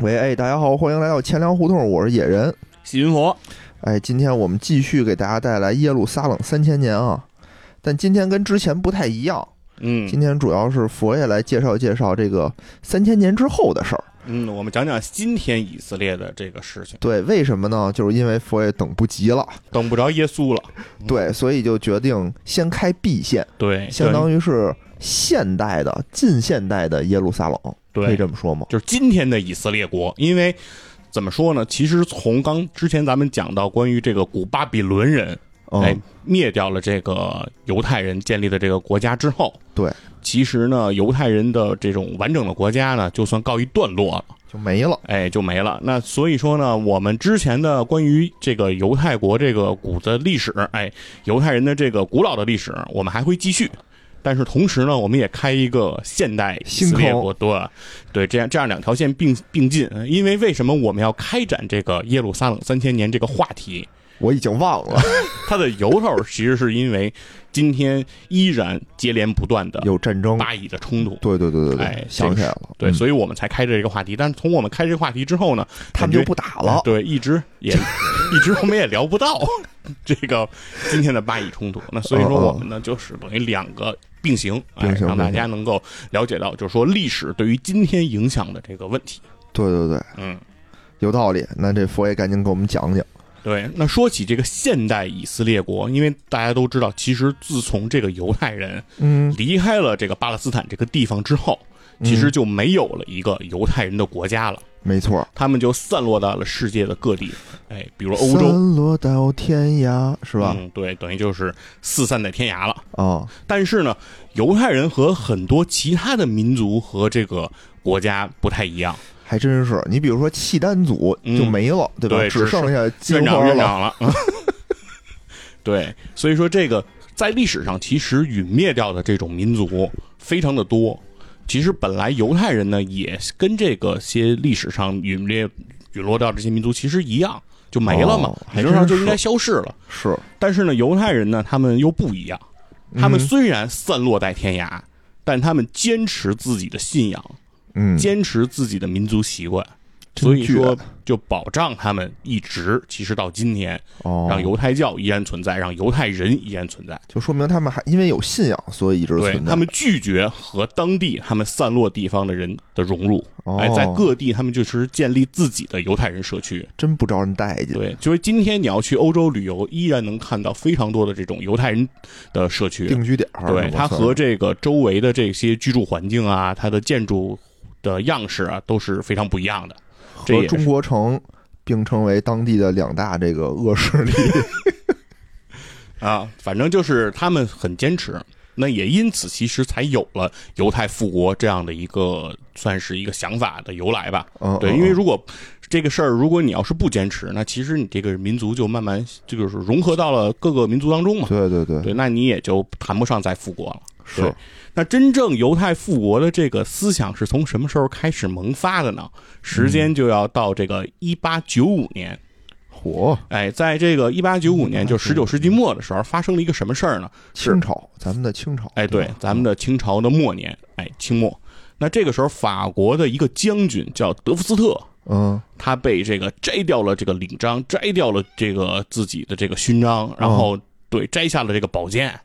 喂，哎，大家好，欢迎来到钱粮胡同，我是野人。喜云佛，哎，今天我们继续给大家带来耶路撒冷三千年啊，但今天跟之前不太一样，嗯今天主要是佛爷来介绍介绍这个三千年之后的事儿。嗯，我们讲讲今天以色列的这个事情，对，为什么呢？就是因为佛爷等不及了，等不着耶稣了，对，所以就决定先开 B 线，对，相当于是现代的、近现代的耶路撒冷，可以，这么说吗？就是今天的以色列国，因为怎么说呢？其实从刚之前咱们讲到关于这个古巴比伦人，哎嗯，，灭掉了这个犹太人建立的这个国家之后，对，其实呢，犹太人的这种完整的国家呢，就算告一段落了。就没了。哎，就没了。那所以说呢，我们之前的关于这个犹太国这个古的历史，哎，犹太人的这个古老的历史，我们还会继续。但是同时呢，我们也开一个现代以色列国，对，对，这样这样两条线并并进。因为为什么我们要开展这个耶路撒冷三千年这个话题？我已经忘了 它的由头其实是因为今天依然接连不断的有战争。巴以的冲突。对对对对对，哎想起来了。对，嗯所以我们才开这个话题。但是从我们开这个话题之后呢，他们就不打了。对，一直也 一直我们也聊不到 这个今天的巴以冲突。那所以说我们呢，就是等于两个并行，哎并行让大家能够了解到，就是说历史对于今天影响的这个问题。对对对，嗯，有道理。那这佛爷赶紧给我们讲讲。对。那说起这个现代以色列国，因为大家都知道，其实自从这个犹太人嗯，离开了这个巴勒斯坦这个地方之后，其实就没有了一个犹太人的国家了。没错，他们就散落到了世界的各地，哎，比如欧洲，散落到天涯，是吧？嗯，对，等于就是四散在天涯了。啊，但是呢，犹太人和很多其他的民族和这个国家不太一样，还真是。你比如说契丹族嗯就没了，对吧？对只只剩下金院长花了。院长了。对，所以说这个在历史上其实陨灭掉的这种民族非常的多。其实本来犹太人呢，也跟这个些历史上陨灭、陨落掉这些民族其实一样，就没了嘛理论上就应该消逝了。是，但是呢，犹太人呢，他们又不一样。他们嗯虽然散落在天涯，但他们坚持自己的信仰，嗯，坚持自己的民族习惯，所以说就保障他们一直，其实到今天，哦，让犹太教依然存在，让犹太人依然存在。就说明他们还因为有信仰，所以一直对存在。他们拒绝和当地他们散落地方的人的融入，哦哎，在各地他们就是建立自己的犹太人社区。真不招人待见。对，就是今天你要去欧洲旅游，依然能看到非常多的这种犹太人的社区。定居点，对，它和这个周围的这些居住环境啊，它的建筑的样式啊，都是非常不一样的。和中国城并称为当地的两大这个恶势力。啊，反正就是他们很坚持。那也因此，其实才有了犹太复国这样的一个算是一个想法的由来吧。嗯，对，因为如果这个事儿，如果你要是不坚持，那其实你这个民族就慢慢就是融合到了各个民族当中嘛。对对对，对，那你也就谈不上再复国了。是那真正犹太复国的这个思想是从什么时候开始萌发的呢？时间就要到这个一八九五年。火哎，在这个一八九五年，就十九世纪末的时候，发生了一个什么事儿呢？清朝，咱们的清朝。哎，对，咱们的清朝的末年，哎，清末。那这个时候，法国的一个将军叫德福斯特，嗯他被这个摘掉了这个领章，摘掉了这个自己的这个勋章，然后对摘下了这个宝剑，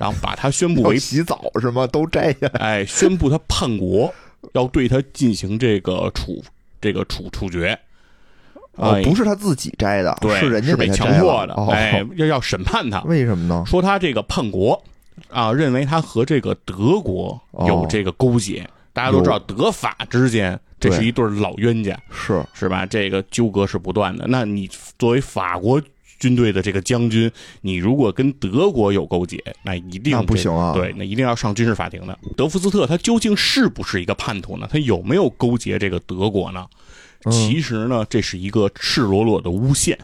然后把他宣布为洗澡是吗？都摘下来。哎，宣布他叛国，要对他进行这个处这个处处决。哦哎，不是他自己摘的，对，是人家被强迫的，哦，哎，要要审判他，为什么呢？说他这个叛国啊，认为他和这个德国有这个勾结。大家都知道，德法之间这是一对老冤家，是是吧？这个纠葛是不断的。那你作为法国军队的这个将军，你如果跟德国有勾结，那一定那不行啊对，那一定要上军事法庭的。德福斯特他究竟是不是一个叛徒呢？他有没有勾结这个德国呢？嗯其实呢，这是一个赤裸裸的诬陷。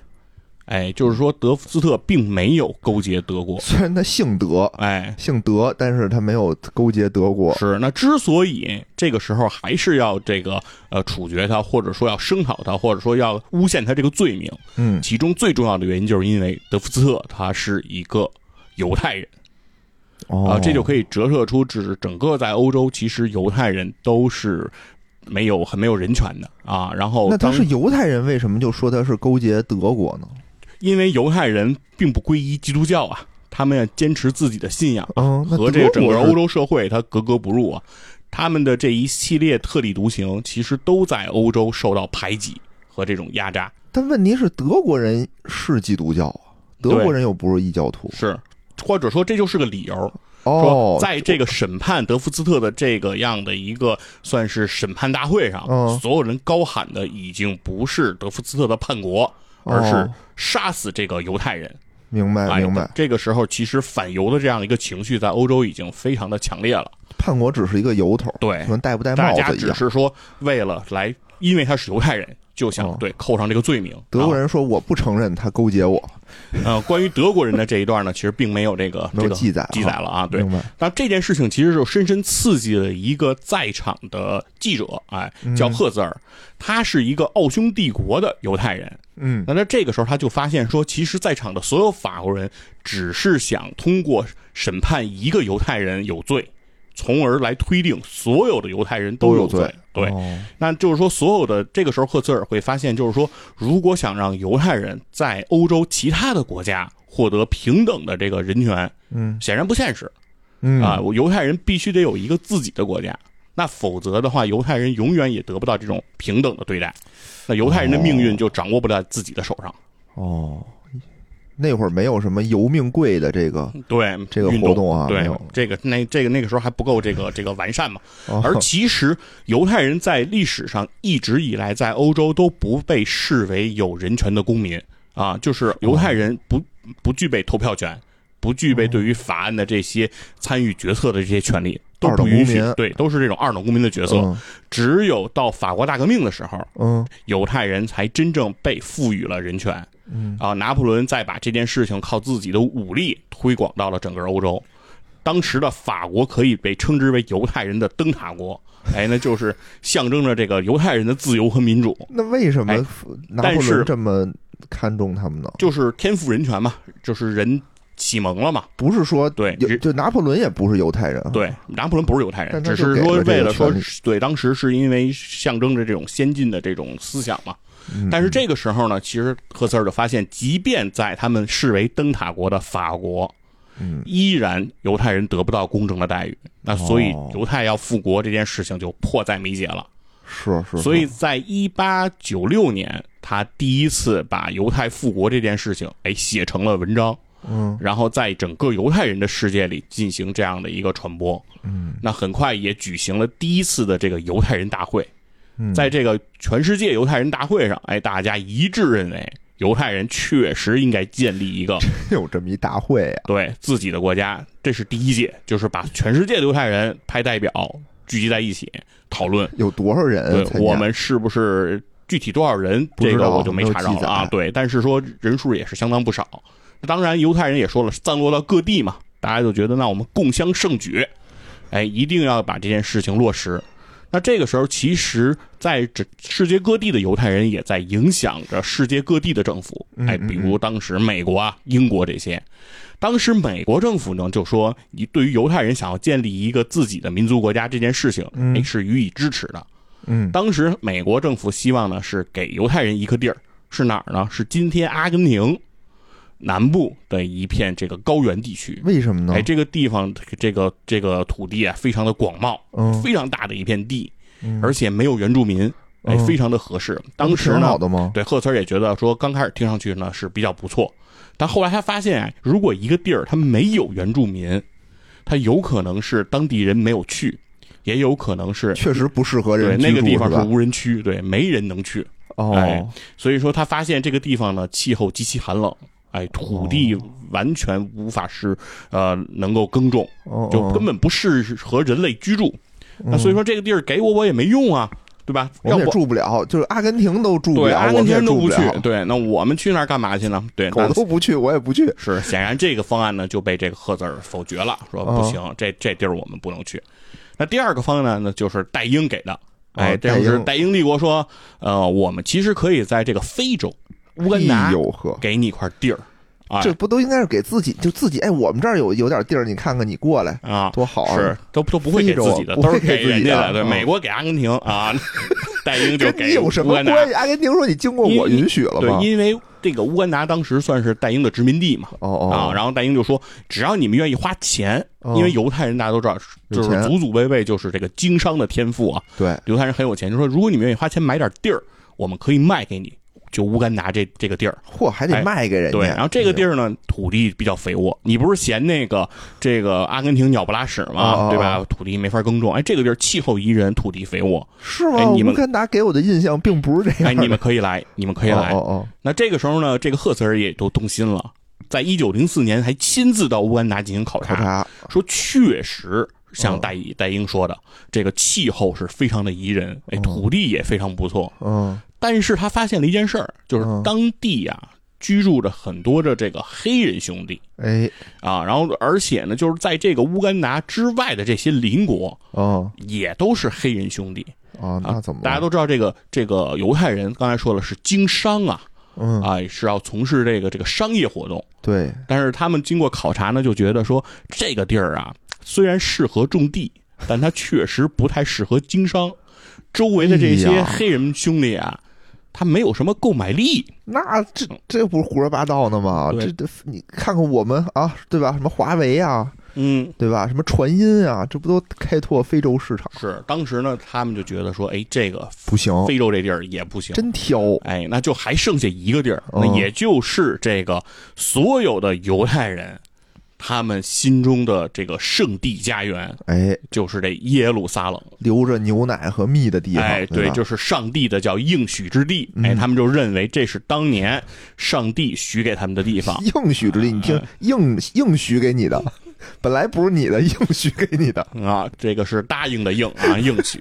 哎，就是说德福斯特并没有勾结德国。虽然他姓德，哎，姓德，但是他没有勾结德国。是那之所以这个时候还是要这个呃处决他，或者说要声讨他，或者说要诬陷他这个罪名，嗯，其中最重要的原因就是因为德福斯特他是一个犹太人哦啊，这就可以折射出，指整个在欧洲，其实犹太人都是没有很没有人权的啊。然后那他是犹太人，为什么就说他是勾结德国呢？因为犹太人并不皈依基督教啊，他们要坚持自己的信仰，嗯，和这个整个欧洲社会它格格不入啊。他们的这一系列特立独行，其实都在欧洲受到排挤和这种压榨。但问题是，德国人是基督教啊，德国人又不是异教徒。是，或者说这就是个理由，哦说，在这个审判德夫斯特的这个样的一个算是审判大会上，嗯所有人高喊的已经不是德夫斯特的叛国，而是哦杀死这个犹太人。明白哎明白，这个时候，其实反犹的这样的一个情绪在欧洲已经非常的强烈了。叛国只是一个由头，对戴不戴大家帽子一样。只是说为了来，因为他是犹太人，就想哦对扣上这个罪名。德国人说我不承认他勾结我，呃，关于德国人的这一段呢，其实并没有这个这个没有记载记载了啊。对，明白？但这件事情其实就深深刺激了一个在场的记者，哎，叫赫兹尔，他是一个奥匈帝国的犹太人。嗯那在这个时候，他就发现说，其实在场的所有法国人只是想通过审判一个犹太人有罪，从而来推定所有的犹太人都有罪。对，哦。那就是说，所有的这个时候，赫兹尔会发现，就是说，如果想让犹太人在欧洲其他的国家获得平等的这个人权，嗯。显然不现实。嗯。啊，我犹太人必须得有一个自己的国家，那否则的话，犹太人永远也得不到这种平等的对待，那犹太人的命运就掌握不在自己的手上。哦，那会儿没有什么游命贵的这个对这个运活动啊，没对，这个那这个那个时候还不够这个这个完善嘛。哦。而其实犹太人在历史上一直以来在欧洲都不被视为有人权的公民啊，就是犹太人不不具备投票权，不具备对于法案的这些参与决策的这些权利，都不允许公民，对，都是这种二等公民的角色。嗯。只有到法国大革命的时候，嗯。犹太人才真正被赋予了人权。嗯啊，拿破仑再把这件事情靠自己的武力推广到了整个欧洲。当时的法国可以被称之为犹太人的灯塔国，哎，那就是象征着这个犹太人的自由和民主，那为什么哎拿破但是仑这么看重他们呢？就是天赋人权嘛，就是人启蒙了嘛。不是说对就拿破仑也不是犹太人啊，对，拿破仑不是犹太人，只是说为了说对，当时是因为象征着这种先进的这种思想嘛。嗯但是这个时候呢，其实赫茨尔就发现，即便在他们视为灯塔国的法国，嗯依然犹太人得不到公正的待遇。那所以哦犹太要复国这件事情就迫在眉睫了。是是，所以在一八九六年，他第一次把犹太复国这件事情，哎，写成了文章，嗯然后在整个犹太人的世界里进行这样的一个传播。嗯那很快也举行了第一次的这个犹太人大会。嗯，在这个全世界犹太人大会上，哎，大家一致认为犹太人确实应该建立一个有这么一大会呀，对自己的国家，这是第一届，就是把全世界的犹太人派代表聚集在一起讨论，有多少人对？我们是不是具体多少人，这个我就没查着啊。对，但是说人数也是相当不少。当然，犹太人也说了，散落到各地嘛，大家就觉得那我们共襄盛举，哎，一定要把这件事情落实。那这个时候，其实在这世界各地的犹太人也在影响着世界各地的政府，哎，比如当时美国啊、英国这些。当时美国政府呢就说，你对于犹太人想要建立一个自己的民族国家这件事情，嗯哎，是予以支持的。嗯当时美国政府希望呢是给犹太人一个地儿，是哪儿呢？是今天阿根廷南部的一片这个高原地区。为什么呢哎，？这个地方这个这个土地啊，非常的广袤，嗯，非常大的一片地，嗯而且没有原住民，哎，嗯非常的合适。当时呢？对赫茨尔也觉得说，刚开始听上去呢是比较不错，但后来他发现啊，如果一个地儿它没有原住民，它有可能是当地人没有去，也有可能是确实不适合对人那个地方是？无人区，对，没人能去。哎哦，所以说他发现这个地方呢，气候极其寒冷，哎，土地完全无法是呃能够耕种，哦，就根本不适合人类居住。那所以说这个地儿给我我也没用啊，对吧？嗯我也住不了，就是阿根廷都住不对了，阿根廷都不，，去对，那我们去那儿干嘛去呢？对，狗那都不去，我也不去。是显然这个方案呢就被这个赫兹尔否决了，说哦不行，这这地儿我们不能去。那第二个方案呢，就是戴英给的。哎，哦这就是戴戴英帝国说，呃，我们其实可以在这个非洲乌干达给你一块地儿啊这不都应该是给自己就自己哎，我们这儿有有点地儿，你看看你过来啊，多好啊！是都都不会给自己的，都是给自己人家的。美国给阿根廷啊，戴英就给你有什么关系？阿根廷说你经过我允许了吗？对，因为这个乌干达当时算是戴英的殖民地嘛。哦哦啊，然后戴英就说，只要你们愿意花钱，哦因为犹太人大家都知道，就是祖祖辈辈就是这个经商的天赋啊，对，犹太人很有钱，就说如果你们愿意花钱买点地儿，我们可以卖给你，就乌干达这这个地儿。嚯，还得哎卖给人家。对，然后这个地儿儿呢，土地比较肥沃。你不是嫌那个这个阿根廷鸟不拉屎吗？哦对吧？土地没法耕种。哎，这个地儿气候宜人，土地肥沃。是吗？哎你们乌干达给我的印象并不是这样哎，你们可以来，你们可以来。哦哦那这个时候呢，这个赫茨尔也都动心了，在一九零四年还亲自到乌干达进行考，察说确实像哦。戴戴英说的，这个气候是非常的宜人，哎，哦。土地也非常不错。嗯。但是他发现了一件事儿，就是嗯。当地啊居住着很多的这个黑人兄弟哎。啊，然后而且呢，就是在这个乌干达之外的这些邻国哦也都是黑人兄弟哦，啊那怎么了？大家都知道这个这个犹太人，刚才说了是经商啊，嗯啊是要从事这个这个商业活动，对。但是他们经过考察呢，就觉得说这个地儿啊，虽然适合种地，但它确实不太适合经商。周围的这些黑人兄弟啊，他没有什么购买力。那这这不是胡说八道呢吗？这这你看看我们啊，对吧？什么华为啊，嗯，对吧？什么传音啊，这不都开拓非洲市场？是当时呢，他们就觉得说，哎，这个不行，非洲这地儿也不行。真挑。哎，那就还剩下一个地儿，哦那也就是这个所有的犹太人，他们心中的这个圣地家园，哎，就是这耶路撒冷。流着牛奶和蜜的地方，哎，对，就是上帝的叫应许之地。嗯哎，他们就认为这是当年上帝许给他们的地方。应许之地，你听，应应许给你的，本来不是你的，应许给你的。啊，这个是答应的应啊，应许。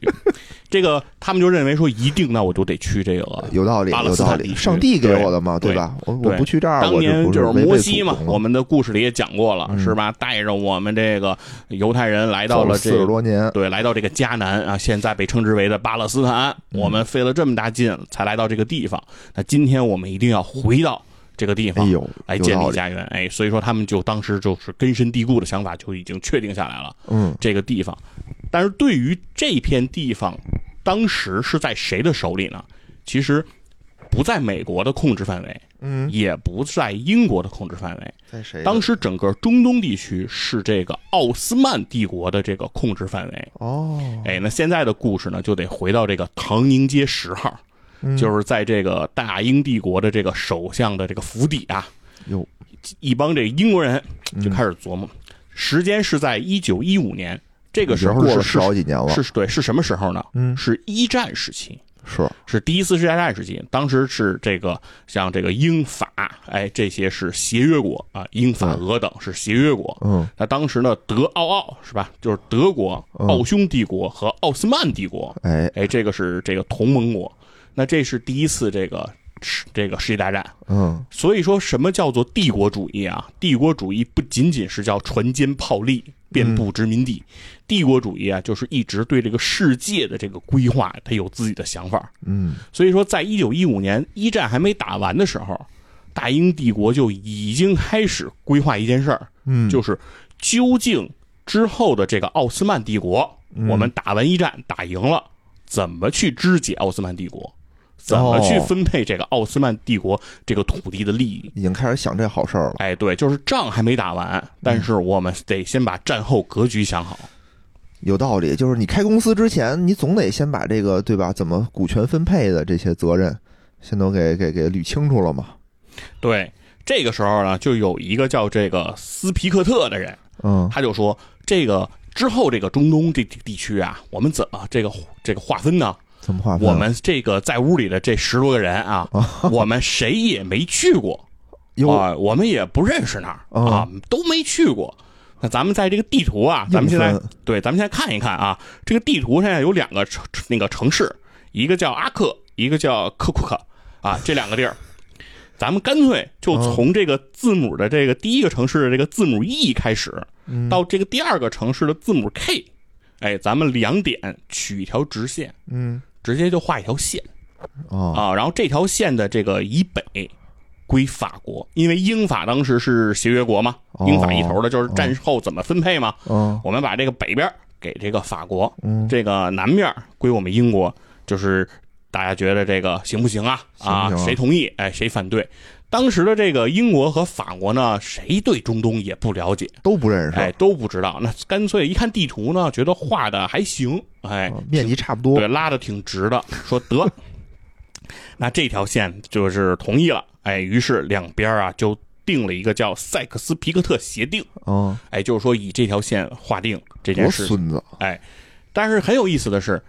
这个他们就认为说，一定那我就得去这个有道理，巴勒有道理，上帝给我的嘛，对吧？我我不去这儿，当年就是摩西嘛我们的故事里也讲过了，嗯是吧？带着我们这个犹太人来到了四这个。十多年，对，来到这个迦南啊，现在被称之为的巴勒斯坦，嗯我们费了这么大劲才来到这个地方。那今天我们一定要回到这个地方，哎呦，来建立家园。哎，所以说他们就当时就是根深蒂固的想法就已经确定下来了嗯这个地方。但是对于这片地方，当时是在谁的手里呢？其实不在美国的控制范围，嗯，也不在英国的控制范围。在谁？当时整个中东地区是这个奥斯曼帝国的这个控制范围。哦，哎，那现在的故事呢，就得回到这个唐宁街十号，嗯。就是在这个大英帝国的这个首相的这个府邸啊，有，一帮这个英国人就嗯开始琢磨，时间是在一九一五年，这个时候是十好几年了，是是对是什么时候呢？嗯，是一战时期。是，是第一次世界大战时期，当时是这个像这个英法，哎，这些是协约国啊，英法俄等是协约国。嗯。那当时呢，德奥奥是吧？就是德国、嗯。奥匈帝国和奥斯曼帝国，哎，哎，这个是这个同盟国。那这是第一次这个世这个世界大战。嗯所以说什么叫做帝国主义啊？帝国主义不仅仅是叫船坚炮利、遍布殖民地，帝国主义啊，就是一直对这个世界的这个规划，他有自己的想法。嗯所以说，在一九一五年一战还没打完的时候，大英帝国就已经开始规划一件事儿，嗯，就是究竟之后的这个奥斯曼帝国，嗯我们打完一战打赢了，怎么去肢解奥斯曼帝国？怎么去哦分配这个奥斯曼帝国这个土地的利益？已经开始想这好事儿了。哎，对，就是仗还没打完，但是我们得先把战后格局想好。有道理，就是你开公司之前，你总得先把这个对吧？怎么股权分配的这些责任，先都给给给捋清楚了嘛。对，这个时候呢，就有一个叫这个斯皮克特的人，嗯他就说，这个之后这个中东这地地区啊，我们怎么这个这个划分呢？怎么划分？我们这个在屋里的这十多个人啊，我们谁也没去过。哟啊，我们也不认识那儿嗯啊，都没去过。那咱们在这个地图啊，咱们现在对，咱们现在看一看啊，这个地图现在有两个城那个城市，一个叫阿克，一个叫科库克啊，这两个地儿。咱们干脆就嗯从这个字母的这个第一个城市的这个字母 E 开始，嗯。到这个第二个城市的字母 K，哎，咱们两点取一条直线，嗯直接就画一条线哦啊，然后这条线的这个以北归法国，因为英法当时是协约国嘛，哦英法一头的，就是战后怎么分配嘛。嗯我们把这个北边给这个法国，嗯这个南面归我们英国，就是大家觉得这个行不行啊？啊行行，啊谁同意？哎，谁反对？当时的这个英国和法国呢，谁对中东也不了解，都不认识，哎，都不知道。那干脆一看地图呢，觉得画的还行，哎，嗯面积差不多。对，，拉的挺直的，说得，那这条线就是同意了，哎，于是两边啊就定了一个叫塞克斯皮克特协定，嗯，哎，就是说以这条线划定这件多事情，孙子，哎，但是很有意思的是，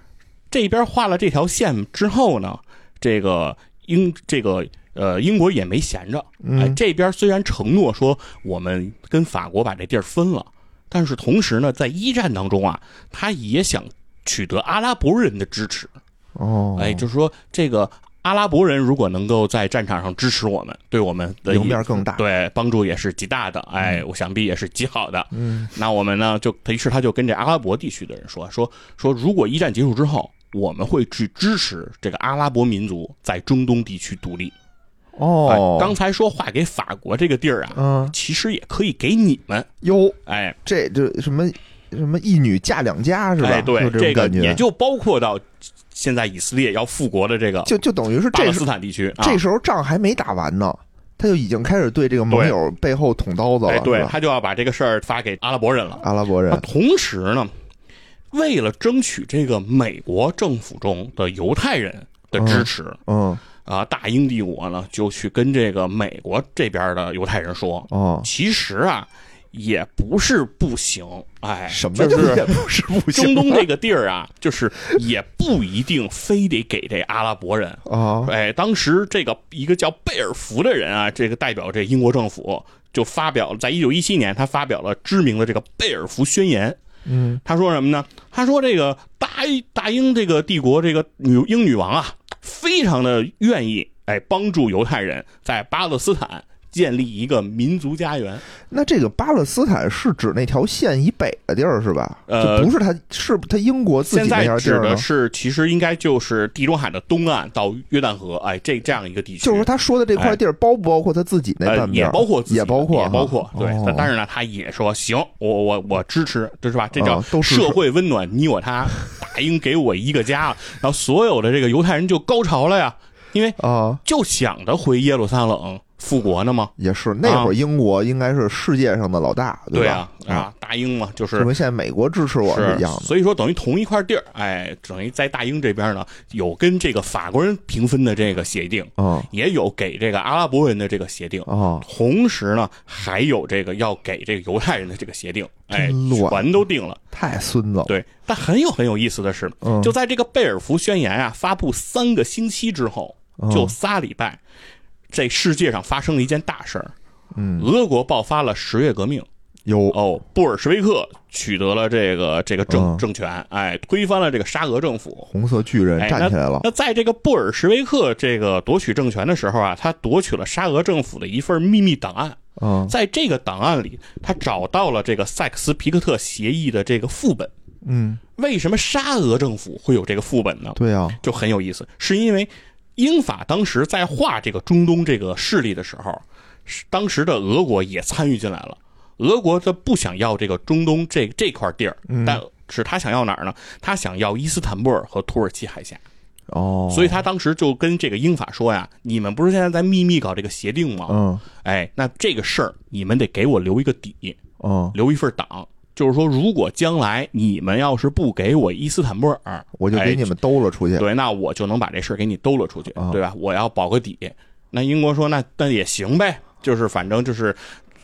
这边画了这条线之后呢，这个英这个呃英国也没闲着，哎，嗯这边虽然承诺说我们跟法国把这地儿分了，但是同时呢，在一战当中啊，他也想取得阿拉伯人的支持，哦，哎，就是说这个阿拉伯人如果能够在战场上支持我们，对我们的赢面更大，对帮助也是极大的，哎，我想必也是极好的。嗯。那我们呢，就于是他就跟这阿拉伯地区的人说说说，如果一战结束之后，我们会去支持这个阿拉伯民族在中东地区独立。哦哎，，刚才说划给法国这个地儿啊，嗯其实也可以给你们。哟，哎这这什么什么一女嫁两家是吧？哎，对，这这个也就包括到现在以色列要复国的这个就就等于是巴勒这斯坦地区。啊这时候仗还没打完呢，他就已经开始对这个盟友背后捅刀子了，哎，对他就要把这个事儿发给阿拉伯人了。阿拉伯人，同时呢，为了争取这个美国政府中的犹太人的支持，嗯啊，大英帝国呢就去跟这个美国这边的犹太人说，哦，其实啊也不是不行，哎，什么就是也不是不行中东这个地儿啊，就是也不一定非得给这阿拉伯人。啊，哎，当时这个一个叫贝尔福的人啊，这个代表这英国政府就发表了，在一九一七年，他发表了知名的这个贝尔福宣言。嗯他说什么呢？他说这个大大英这个帝国这个女英女王啊，非常的愿意哎帮助犹太人在巴勒斯坦建立一个民族家园。那这个巴勒斯坦是指那条线以北的地儿是吧？呃不是他是他英国自己那现在指条地儿呢？的是，其实应该就是地中海的东岸到约旦河，哎，这这样一个地区。就是他说的这块地儿包不包括他自己那呃半，边也？包括自己也包括也包括对，哦但但是呢，他也说行，我我我支持，这是吧？这叫社会温暖，你我他，大英给我一个家了，然后所有的这个犹太人就高潮了呀，因为啊，就想着回耶路撒冷复国呢吗，也是那会儿英国应该是世界上的老大，对吧？啊啊，大英嘛，就是就跟现在美国支持我是一样的。所以说等于同一块地儿，哎，等于在大英这边呢，有跟这个法国人平分的这个协定，啊也有给这个阿拉伯人的这个协定，啊，同时呢，还有这个要给这个犹太人的这个协定，哎，全都定了。太孙子了。对，但很有很有意思的是，嗯就在这个贝尔福宣言啊发布三个星期之后，嗯就仨礼拜，这世界上发生了一件大事儿，嗯，俄国爆发了十月革命。有哦，布尔什维克取得了这个这个政、嗯政权，哎，推翻了这个沙俄政府。红色巨人哎，站起来了。那在这个布尔什维克这个夺取政权的时候啊，他夺取了沙俄政府的一份秘密档案。嗯在这个档案里，他找到了这个塞克斯皮克特协议的这个副本。嗯，为什么沙俄政府会有这个副本呢？对啊，就很有意思，是因为英法当时在画这个中东这个势力的时候，当时的俄国也参与进来了。俄国他不想要这个中东这这块地儿，嗯但是他想要哪儿呢？他想要伊斯坦布尔和土耳其海峡，哦，所以他当时就跟这个英法说呀：“你们不是现在在秘密搞这个协定吗？嗯哎，那这个事儿你们得给我留一个底，嗯，留一份档。就是说，如果将来你们要是不给我伊斯坦布尔，我就哎给你们兜了出去。对，那我就能把这事儿给你兜了出去，啊对吧？我要保个底。那英国说，那那也行呗，就是反正就是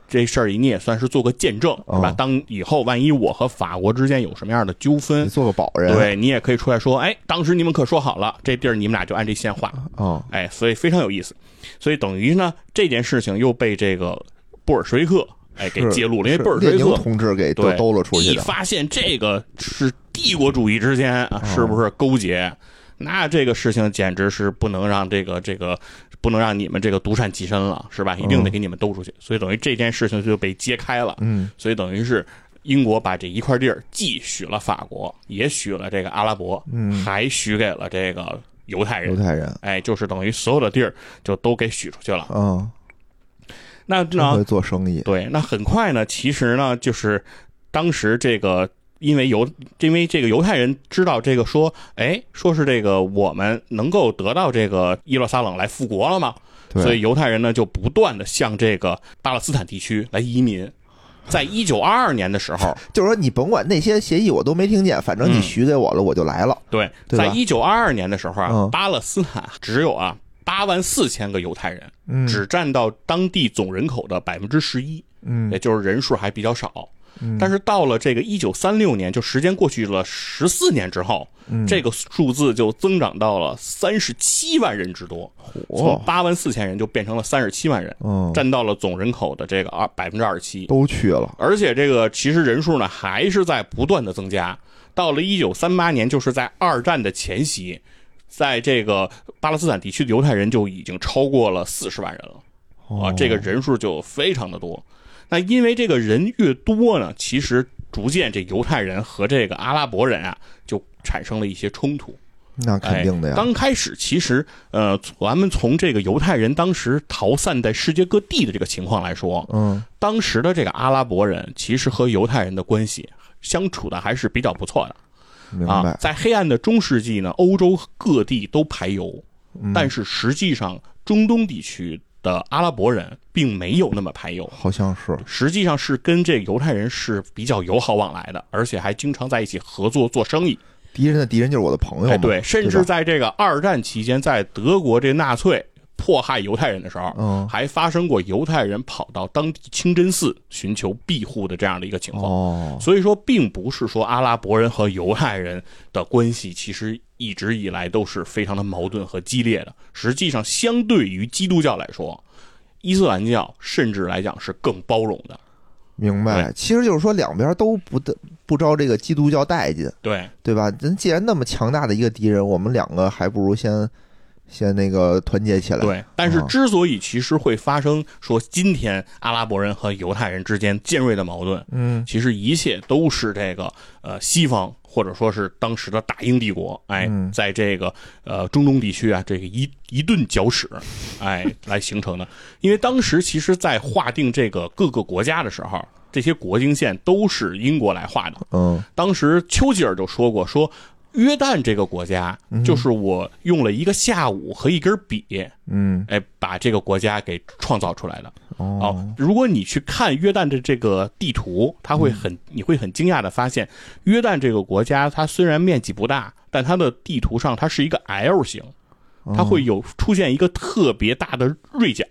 这事儿，你也算是做个见证，是吧？啊当以后万一我和法国之间有什么样的纠你纷，做个保人。对你也可以出来说，哎，当时你们可说好了，这地儿你们俩就按这线画，啊，哎，所以非常有意思。所以等于呢，这件事情又被这个布尔什维克哎给揭露了，因为是布尔克同志给都对，兜了出去的。一发现这个是帝国主义之间啊，是不是勾结？那这个事情简直是不能让这个这个不能让你们这个独善其身了，是吧？一定得给你们兜出去。所以等于这件事情就被揭开了。嗯所以等于是英国把这一块地儿既许了法国，也许了这个阿拉伯，嗯，还许给了这个犹太人。犹太人。哎，就是等于所有的地儿就都给许出去了。嗯，那呢真会做生意，对，那很快呢，其实呢，就是当时这个，因为犹因为这个犹太人知道这个说，哎，说是这个我们能够得到这个耶路撒冷来复国了嘛，所以犹太人呢就不断的向这个巴勒斯坦地区来移民。在一九二二年的时候，就是说你甭管那些协议我都没听见，反正你嗯许给我了，我就来了。对，对在一九二二年的时候啊，嗯巴勒斯坦只有啊八万四千个犹太人，嗯。只占到当地总人口的百分之十一，嗯。也就是人数还比较少。嗯。但是到了这个一九三六年，就时间过去了十四年之后，嗯。这个数字就增长到了三十七万人之多，从嚯，八万四千人就变成了三十七万人，嗯，占到了总人口的这个二百分之二十七。都去了，而且这个其实人数呢还是在不断的增加。到了一九三八年，就是在二战的前夕，在这个巴勒斯坦地区的犹太人就已经超过了四十万人了。啊，哦这个人数就非常的多。那因为这个人越多呢，其实逐渐这犹太人和这个阿拉伯人啊，就产生了一些冲突。那肯定的呀哎。刚开始其实，呃，咱们从这个犹太人当时逃散在世界各地的这个情况来说，嗯当时的这个阿拉伯人其实和犹太人的关系相处的还是比较不错的啊明白。。在黑暗的中世纪呢，欧洲各地都排犹，嗯但是实际上中东地区的阿拉伯人并没有那么排犹。好像是，实际上是跟这犹太人是比较友好往来的，而且还经常在一起合作做生意。敌人的敌人就是我的朋友。哎，对，甚至在这个二战期间，在德国这纳粹迫害犹太人的时候，嗯还发生过犹太人跑到当地清真寺寻求庇护的这样的一个情况。哦，所以说，并不是说阿拉伯人和犹太人的关系其实一直以来都是非常的矛盾和激烈的。实际上，相对于基督教来说，伊斯兰教甚至来讲是更包容的。明白。其实就是说两边都不得不招这个基督教待见，对，对吧？咱既然那么强大的一个敌人，我们两个还不如先先那个团结起来。，对，但是啊之所以其实会发生说今天阿拉伯人和犹太人之间尖锐的矛盾，嗯其实一切都是这个呃西方或者说是当时的大英帝国，哎，嗯在这个呃中东地区啊，这个一一顿搅屎，哎，来形成的。因为当时其实，在划定这个各个国家的时候，这些国境线都是英国来画的。嗯当时丘吉尔就说过，说约旦这个国家就是我用了一个下午和一根笔，嗯。哎，把这个国家给创造出来的。哦。哦，如果你去看约旦的这个地图，它会很，你会很惊讶的发现，约旦这个国家它虽然面积不大，但它的地图上它是一个 L 型，它会有出现一个特别大的锐角。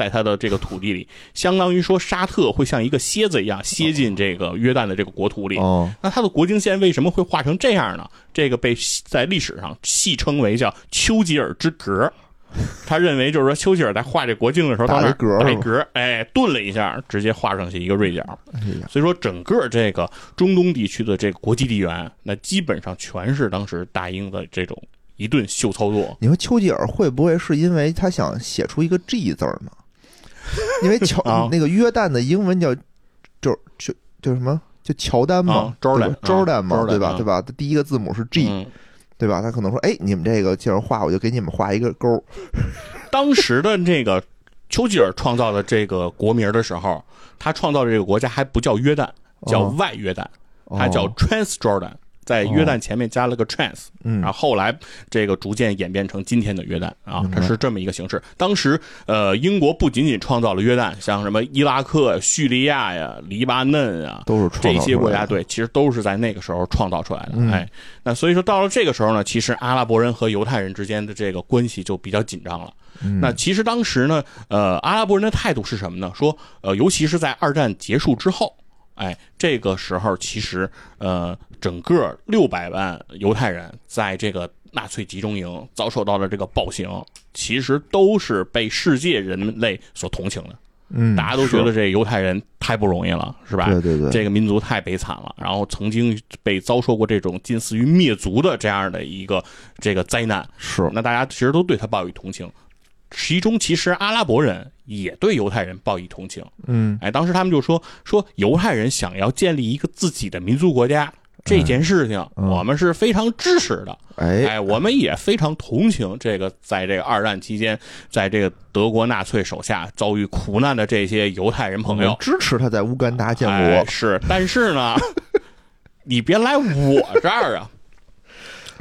在他的这个土地里，相当于说沙特会像一个蝎子一样楔进这个约旦的这个国土里。哦那它的国境线为什么会画成这样呢？这个被在历史上戏称为叫丘吉尔之格。他认为就是说，丘吉尔在画这国境的时候，打了格打一格，哎，顿了一下，直接画上去一个锐角。所以说，整个这个中东地区的这个国际地缘，那基本上全是当时大英的这种一顿秀操作。你说丘吉尔会不会是因为他想写出一个 G 字儿呢？因为乔、啊那个约旦的英文叫就就就什么？就乔丹嘛啊，Jordan，，Jordan 嘛，对吧？啊对吧？它第一个字母是 G，、嗯，对吧？他可能说，哎，你们这个既然画，我就给你们画一个勾。当时的这个丘吉尔创造的这个国名的时候，他创造的这个国家还不叫约旦，叫哦外约旦，它叫哦 Transjordan，在约旦前面加了个 trans，嗯然后后来这个逐渐演变成今天的约旦啊它是这么一个形式。当时呃，英国不仅仅创造了约旦，像什么伊拉克、叙利亚呀、黎巴嫩啊，都是创这些国家队，其实都是在那个时候创造出来的。嗯哎，那所以说到了这个时候呢，其实阿拉伯人和犹太人之间的这个关系就比较紧张了。嗯那其实当时呢，呃，阿拉伯人的态度是什么呢？说，呃，尤其是在二战结束之后，哎，这个时候其实，呃，整个六百万犹太人在这个纳粹集中营遭受到的这个暴行，其实都是被世界人类所同情的。嗯，大家都觉得这犹太人太不容易了，是吧？对对对，这个民族太悲惨了，然后曾经被遭受过这种近似于灭族的这样的一个这个灾难，是那大家其实都对他抱有同情。其中，其实阿拉伯人也对犹太人报以同情。嗯哎，当时他们就说说犹太人想要建立一个自己的民族国家，这件事情，嗯我们是非常支持的。哎，哎，我们也非常同情这个在这个二战期间，在这个德国纳粹手下遭遇苦难的这些犹太人朋友。支持他在乌干达建哎，国，是，但是呢，你别来我这儿啊，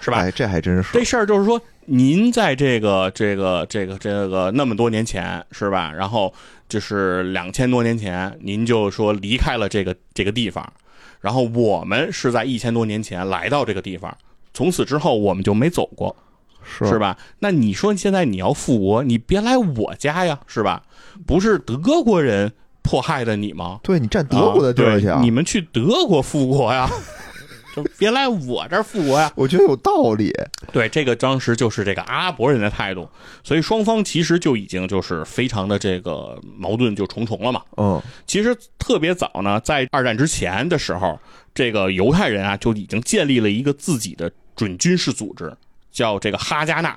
是吧？哎，这还真是这事儿就是说，您在这个这个这个这个那么多年前是吧？然后就是两千多年前，您就说离开了这个这个地方，然后我们是在一千多年前来到这个地方，从此之后我们就没走过，是是？吧？那你说现在你要复国，你别来我家呀，是吧？不是德国人迫害的你吗？对你占德国的地儿去啊你们去德国复国呀，就别来我这儿复国呀。我觉得有道理。对，这个当时就是这个阿拉伯人的态度，所以双方其实就已经就是非常的这个矛盾就重重了嘛。嗯，其实特别早呢，在二战之前的时候，这个犹太人啊就已经建立了一个自己的准军事组织，叫这个哈加纳。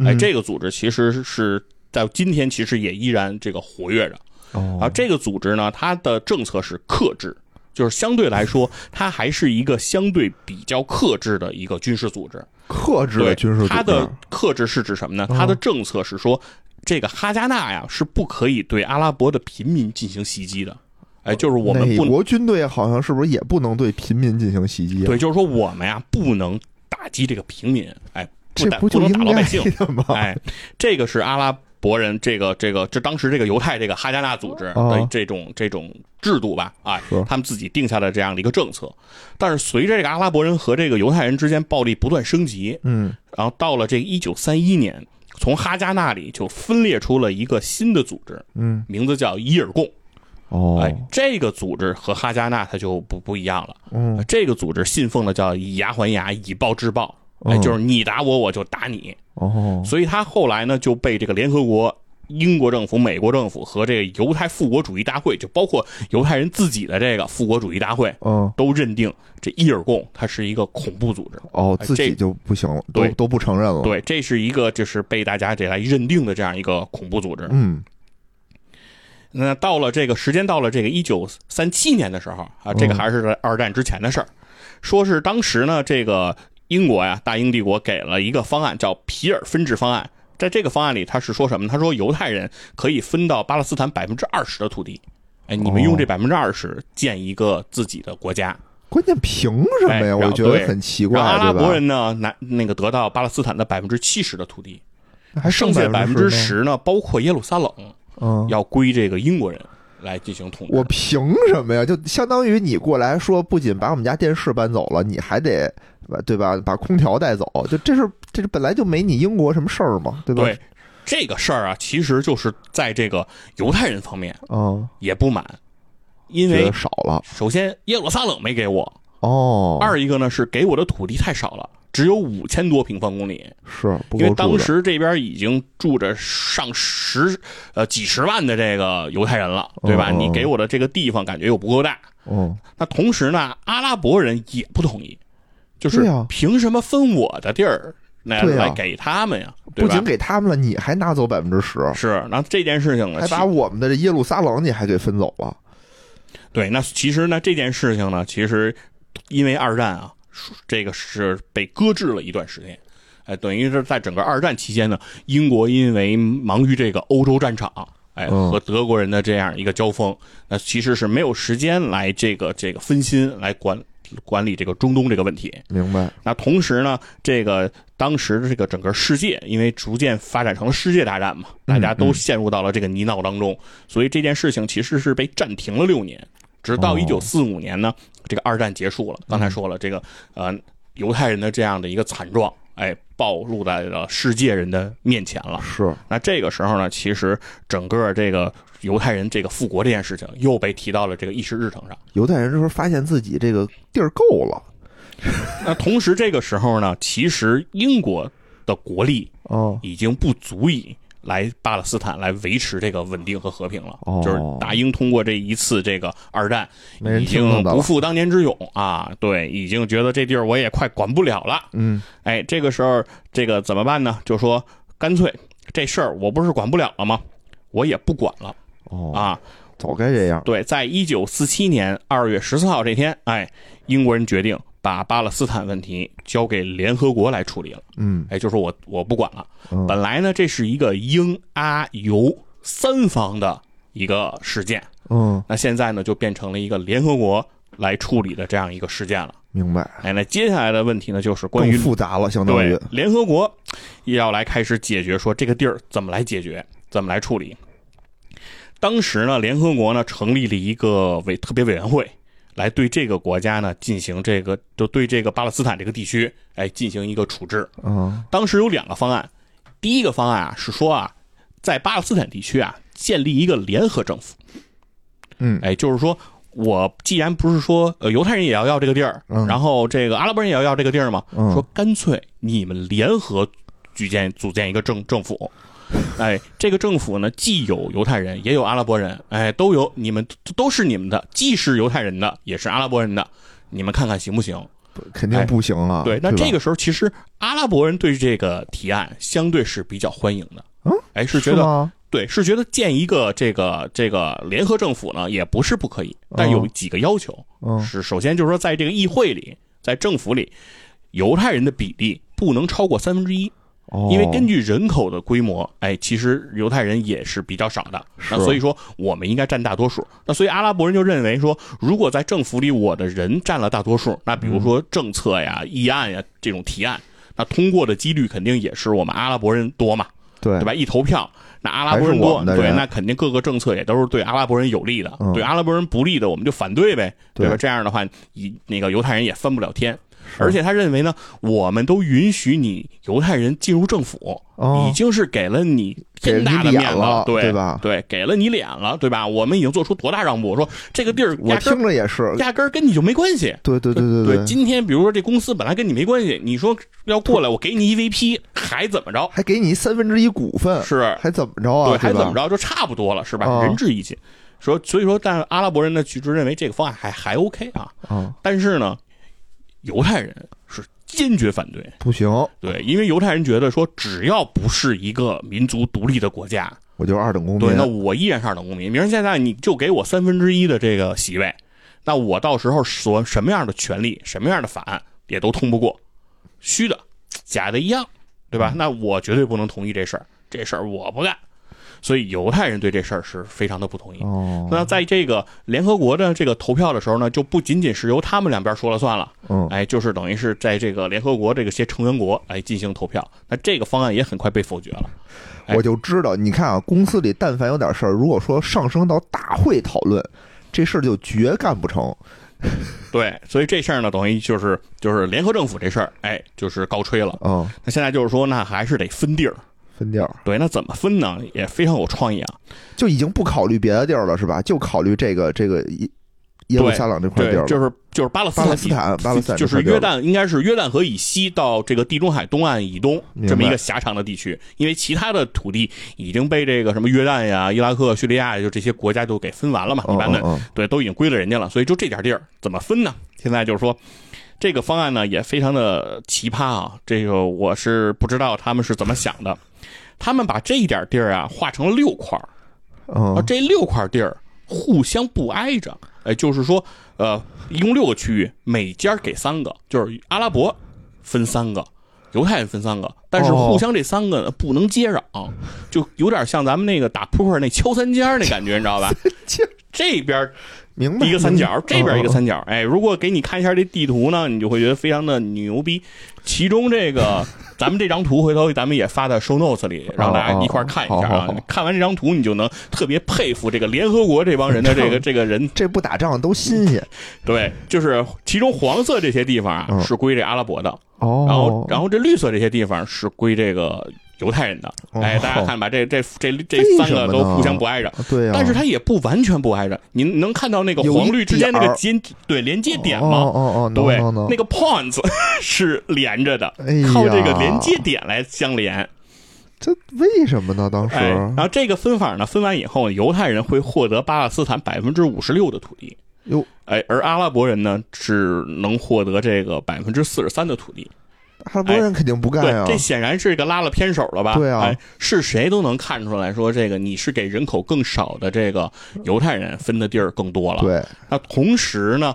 哎，嗯这个组织其实是在今天其实也依然这个活跃着。哦啊，这个组织呢，它的政策是克制，就是相对来说，它还是一个相对比较克制的一个军事组织。克制对的军事组织，它的克制是指什么呢？嗯它的政策是说，这个哈加纳呀是不可以对阿拉伯的平民进行袭击的。哎，就是我们美不国军队好像是不是也不能对平民进行袭击、啊？对，，就是说我们呀不能打击这个平民，哎，不这打不能打老百姓，吗？哎，这个是阿拉伯人这个这个这当时这个犹太这个哈加纳组织啊的这种这种制度吧，啊是，他们自己定下的这样的一个政策。但是随着这个阿拉伯人和这个犹太人之间暴力不断升级，嗯，然后到了这一九三一年，从哈加那里就分裂出了一个新的组织，嗯，名字叫伊尔贡。哦，哎，这个组织和哈加纳它就不不一样了。嗯，这个组织信奉的叫以牙还牙，以暴制暴。哎，嗯就是你打我，我就打你。哦，所以他后来呢就被这个联合国、英国政府、美国政府和这个犹太复国主义大会，就包括犹太人自己的这个复国主义大会，嗯，都认定这伊尔贡它是一个恐怖组织。哦，自己就不行了，都对都不承认了。，对，这是一个就是被大家这来认定的这样一个恐怖组织。嗯，那到了这个时间到了这个一九三七年的时候啊，这个还是在二战之前的事儿，说是当时呢这个英国呀，大英帝国给了一个方案叫皮尔分治方案。在这个方案里，他是说什么？他说犹太人可以分到巴勒斯坦百分之二十的土地，哎，你们用这百分之二十建一个自己的国家，关键凭什么呀？哎我觉得很奇怪，让阿拉伯人呢拿那个得到巴勒斯坦的百分之七十的土地，还剩下百分之十呢，包括耶路撒冷，嗯，要归这个英国人来进行统治。我凭什么呀？就相当于你过来说，不仅把我们家电视搬走了，你还得对吧？把空调带走，就这是这是本来就没你英国什么事儿嘛，对吧？对这个事儿啊，其实就是在这个犹太人方面嗯，也不满，因为少了首先耶路撒冷没给我，哦。二一个呢是给我的土地太少了，只有五千多平方公里，是不因为当时这边已经住着上十呃几十万的这个犹太人了，对吧？你给我的这个地方感觉又不够大，嗯那同时呢，阿拉伯人也不同意，就是凭什么分我的地儿来对呀来给他们呀？不仅？给他们了，你还拿走百分之十，是，那这件事情呢，还把我们的这耶路撒冷你还给分走了。对，那其实呢，这件事情呢，其实因为二战啊，这个是被搁置了一段时间。哎，等于是在整个二战期间呢，英国因为忙于这个欧洲战场，哎，嗯和德国人的这样一个交锋，那其实是没有时间来这个这个分心来管管理这个中东这个问题。明白？那同时呢，这个当时的这个整个世界，因为逐渐发展成了世界大战嘛，大家都陷入到了这个泥淖当中，所以这件事情其实是被暂停了六年，直到哦一九四五年呢，这个二战结束了。刚才说了，这个呃犹太人的这样的一个惨状，哎，暴露在了世界人的面前了。是那这个时候呢，其实整个这个犹太人这个复国这件事情又被提到了这个议事日程上。犹太人这时候发现自己这个地儿够了，那同时这个时候呢，其实英国的国力哦已经不足以来巴勒斯坦来维持这个稳定和和平了。哦就是大英通过这一次这个二战，已经。不复当年之勇啊！对，已经觉得这地儿我也快管不了了。嗯哎，这个时候这个怎么办呢？就说干脆这事儿我不是管不了了吗？我也不管了哦，啊！早该这样。对，在一九四七年二月十四号这天，哎，英国人决定把巴勒斯坦问题交给联合国来处理了。嗯哎，就说我我不管了。嗯本来呢，这是一个英阿尤三方的一个事件，嗯，那现在呢，就变成了一个联合国来处理的这样一个事件了。明白。哎，那接下来的问题呢，就是关于复杂了，相当于对联合国也要来开始解决，说这个地儿怎么来解决，怎么来处理。当时呢，联合国呢成立了一个委特别委员会，来对这个国家呢进行这个，就对这个巴勒斯坦这个地区，哎，进行一个处置。嗯。当时有两个方案，第一个方案啊是说啊，在巴勒斯坦地区啊建立一个联合政府，嗯。哎，就是说我既然不是说呃犹太人也要要这个地儿，嗯。然后这个阿拉伯人也要要这个地儿嘛，嗯。说干脆你们联合举建组建一个政政府。哎，这个政府呢，既有犹太人，也有阿拉伯人，哎，都有，你们都是你们的，既是犹太人的，也是阿拉伯人的，你们看看行不行？肯定不行啊。对，那这个时候其实阿拉伯人对这个提案相对是比较欢迎的。嗯，哎，是觉得吗？对，是觉得建一个这个这个联合政府呢，也不是不可以，但有几个要求。嗯是首先就是说，在这个议会里，在政府里，犹太人的比例不能超过三分之一，哦，因为根据人口的规模，哎，其实犹太人也是比较少的。那所以说，我们应该占大多数。那所以阿拉伯人就认为说，如果在政府里我的人占了大多数，那比如说政策呀、议案呀这种提案，那通过的几率肯定也是我们阿拉伯人多嘛。对对吧？一投票，那阿拉伯人多，对，那肯定各个政策也都是对阿拉伯人有利的，嗯对阿拉伯人不利的，我们就反对呗，对吧？对这样的话，以那个犹太人也翻不了天。而且他认为呢，我们都允许你犹太人进入政府，哦已经是给了你天大的脸了对对吧对，给了你脸了，对吧？我们已经做出多大让步？说这个地儿我压根儿听着也是，压根儿跟你就没关系，对对对对，对，今天比如说这公司本来跟你没关系，你说要过来，我给你一 VP，还怎么着？还给你三分之一股份，是还怎么着啊？对，还怎么？着就差不多了，是吧？哦仁至义尽。说，所以说，但阿拉伯人呢，就认为这个方案还还 OK 啊。啊，但是呢，犹太人是坚决反对，不行，对，因为犹太人觉得说，只要不是一个民族独立的国家，我就是二等公民对，。那我依然是二等公民。明儿现在你就给我三分之一的这个席位，那我到时候所什么样的权利、什么样的法案也都通不过，虚的、假的一样，对吧？那我绝对不能同意这事儿，这事儿我不干。所以犹太人对这事儿是非常的不同意。哦，那在这个联合国的这个投票的时候呢，就不仅仅是由他们两边说了算了，嗯，哎，就是等于是在这个联合国这个些成员国来进行投票。那这个方案也很快被否决了。哎我就知道，你看啊，公司里但凡有点事儿，如果说上升到大会讨论，这事儿就绝干不成。对，所以这事儿呢，等于就是就是联合政府这事儿，哎，就是高吹了。嗯，那现在就是说，那还是得分地儿。分地儿对，那怎么分呢？也非常有创意啊。就已经不考虑别的地儿了，是吧？就考虑这个这个耶耶路撒冷这块地儿，就是就是巴勒斯坦巴勒斯坦，巴勒斯坦就是约旦，应该是约旦河以西到这个地中海东岸以东这么一个狭长的地区，因为其他的土地已经被这个什么约旦呀、伊拉克、叙利亚呀，就这些国家都给分完了嘛，一般的对都已经归了人家了，所以就这点地儿怎么分呢？现在就是说。这个方案呢也非常的奇葩啊，这个我是不知道他们是怎么想的。他们把这一点地儿啊划成了六块儿，这六块地儿互相不挨着，哎，就是说，呃，一共六个区域，每家给三个，就是阿拉伯分三个，犹太人分三个，但是哦互相这三个呢不能接壤，就有点像咱们那个打扑克那敲三尖儿那感觉，你知道吧？这边明白一个三角，这边一个，三角。哎，如果给你看一下这地图呢，你就会觉得非常的牛逼。其中这个，咱们这张图回头咱们也发到 show notes 里，让大家一块看一下啊。看完这张图，你就能特别佩服这个联合国这帮人的这个 这个人。这不打仗都新鲜对，就是其中黄色这些地方啊嗯是归这阿拉伯的，哦。然后然后这绿色这些地方是归这个犹太人的。哦哎，大家看吧，这这这这三个都互相不挨着。对呀，但是他也不完全不挨着，您能看到那个黄绿之间那个接对连接点哦吗？哦哦，对，那个 points 是连着的，哎靠这个连接点来相连。这为什么呢？当时哎，然后这个分法呢，分完以后，犹太人会获得巴勒斯坦百分之五十六的土地，哟，哎，而阿拉伯人呢，只能获得这个百分之四十三的土地。阿拉伯人肯定不干呀。对，，这显然是个拉了偏手了吧？对啊。哎，是谁都能看出来说，这个你是给人口更少的这个犹太人分的地儿更多了。对，那同时呢，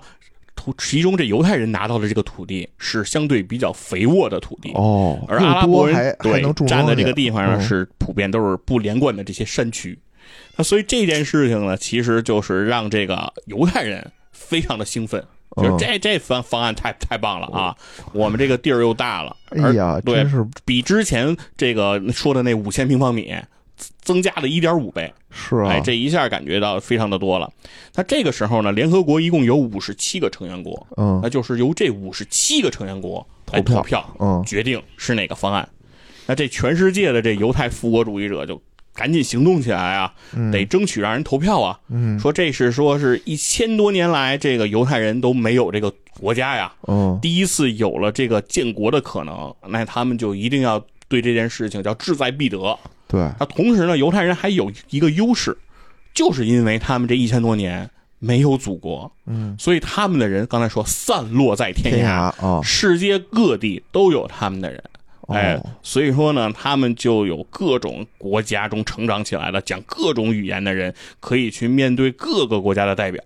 土其中这犹太人拿到的这个土地是相对比较肥沃的土地，哦，而阿拉伯人对能种占的这个地方呢嗯是普遍都是不连贯的这些山区。那所以这件事情呢，其实就是让这个犹太人非常的兴奋，就是嗯这这方方案太太棒了啊！我们这个地儿又大了，哎呀，对是比之前这个说的那五千平方米增加了一点五倍，是啊，哎，这一下感觉到非常的多了。那这个时候呢，联合国一共有五十七个成员国，嗯那就是由这五十七个成员国来投票投票，嗯决定是哪个方案。那这全世界的这犹太复国主义者就赶紧行动起来啊，得争取让人投票啊。嗯说这是说是一千多年来这个犹太人都没有这个国家呀，嗯第一次有了这个建国的可能，那他们就一定要对这件事情叫志在必得。对，那同时呢，犹太人还有一个优势，就是因为他们这一千多年没有祖国，嗯，所以他们的人刚才说散落在天天涯啊，世界各地都有他们的人。哎哦，所以说呢，他们就有各种国家中成长起来的、讲各种语言的人，可以去面对各个国家的代表。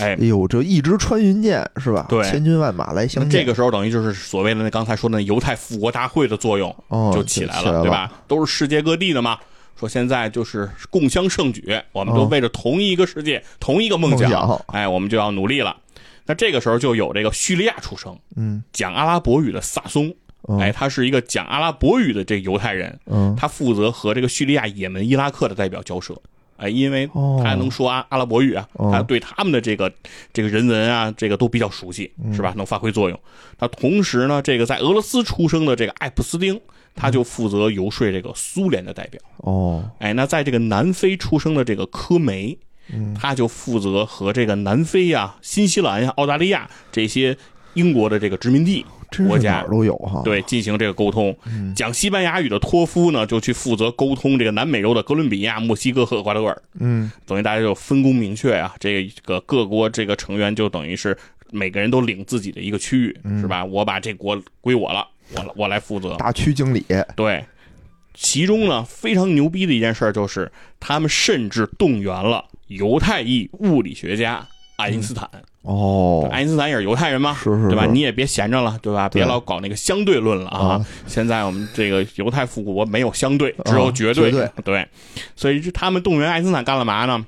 哎哎，呦，这一支穿云箭是吧？对千军万马来相见。这个时候等于就是所谓的那刚才说的那犹太复国大会的作用哦就起来了对吧？都是世界各地的嘛。说现在就是共襄盛举，我们都哦为了同一个世界、同一个梦想，梦想哎，我们就要努力了。那这个时候就有这个叙利亚出生，嗯，讲阿拉伯语的萨松，嗯哎，他是一个讲阿拉伯语的这个犹太人，嗯他负责和这个叙利亚、也门、伊拉克的代表交涉。哎，因为哦他能说阿阿拉伯语啊，对他们的这个这个人文啊，这个都比较熟悉，嗯是吧？能发挥作用。那同时呢，这个在俄罗斯出生的这个艾普斯丁，他就负责游说这个苏联的代表。哦，哎，那在这个南非出生的这个科梅，嗯他就负责和这个南非呀、新西兰呀、澳大利亚这些英国的这个殖民地国家对，进行这个沟通。讲西班牙语的托夫呢，就去负责沟通这个南美洲的哥伦比亚、墨西哥和厄瓜多尔，嗯等于大家就分工明确啊。这个各国这个成员就等于是每个人都领自己的一个区域，是吧？我把这国归我了，我我来负责。大区经理，对，其中呢非常牛逼的一件事儿就是，他们甚至动员了犹太裔物理学家爱因斯坦。哦，爱因斯坦也是犹太人嘛，是是对吧？你也别闲着了，对吧？对别老搞那个相对论了啊！啊现在我们这个犹太复国没有相对，只有绝对。绝对所以他们动员爱因斯坦干了嘛呢？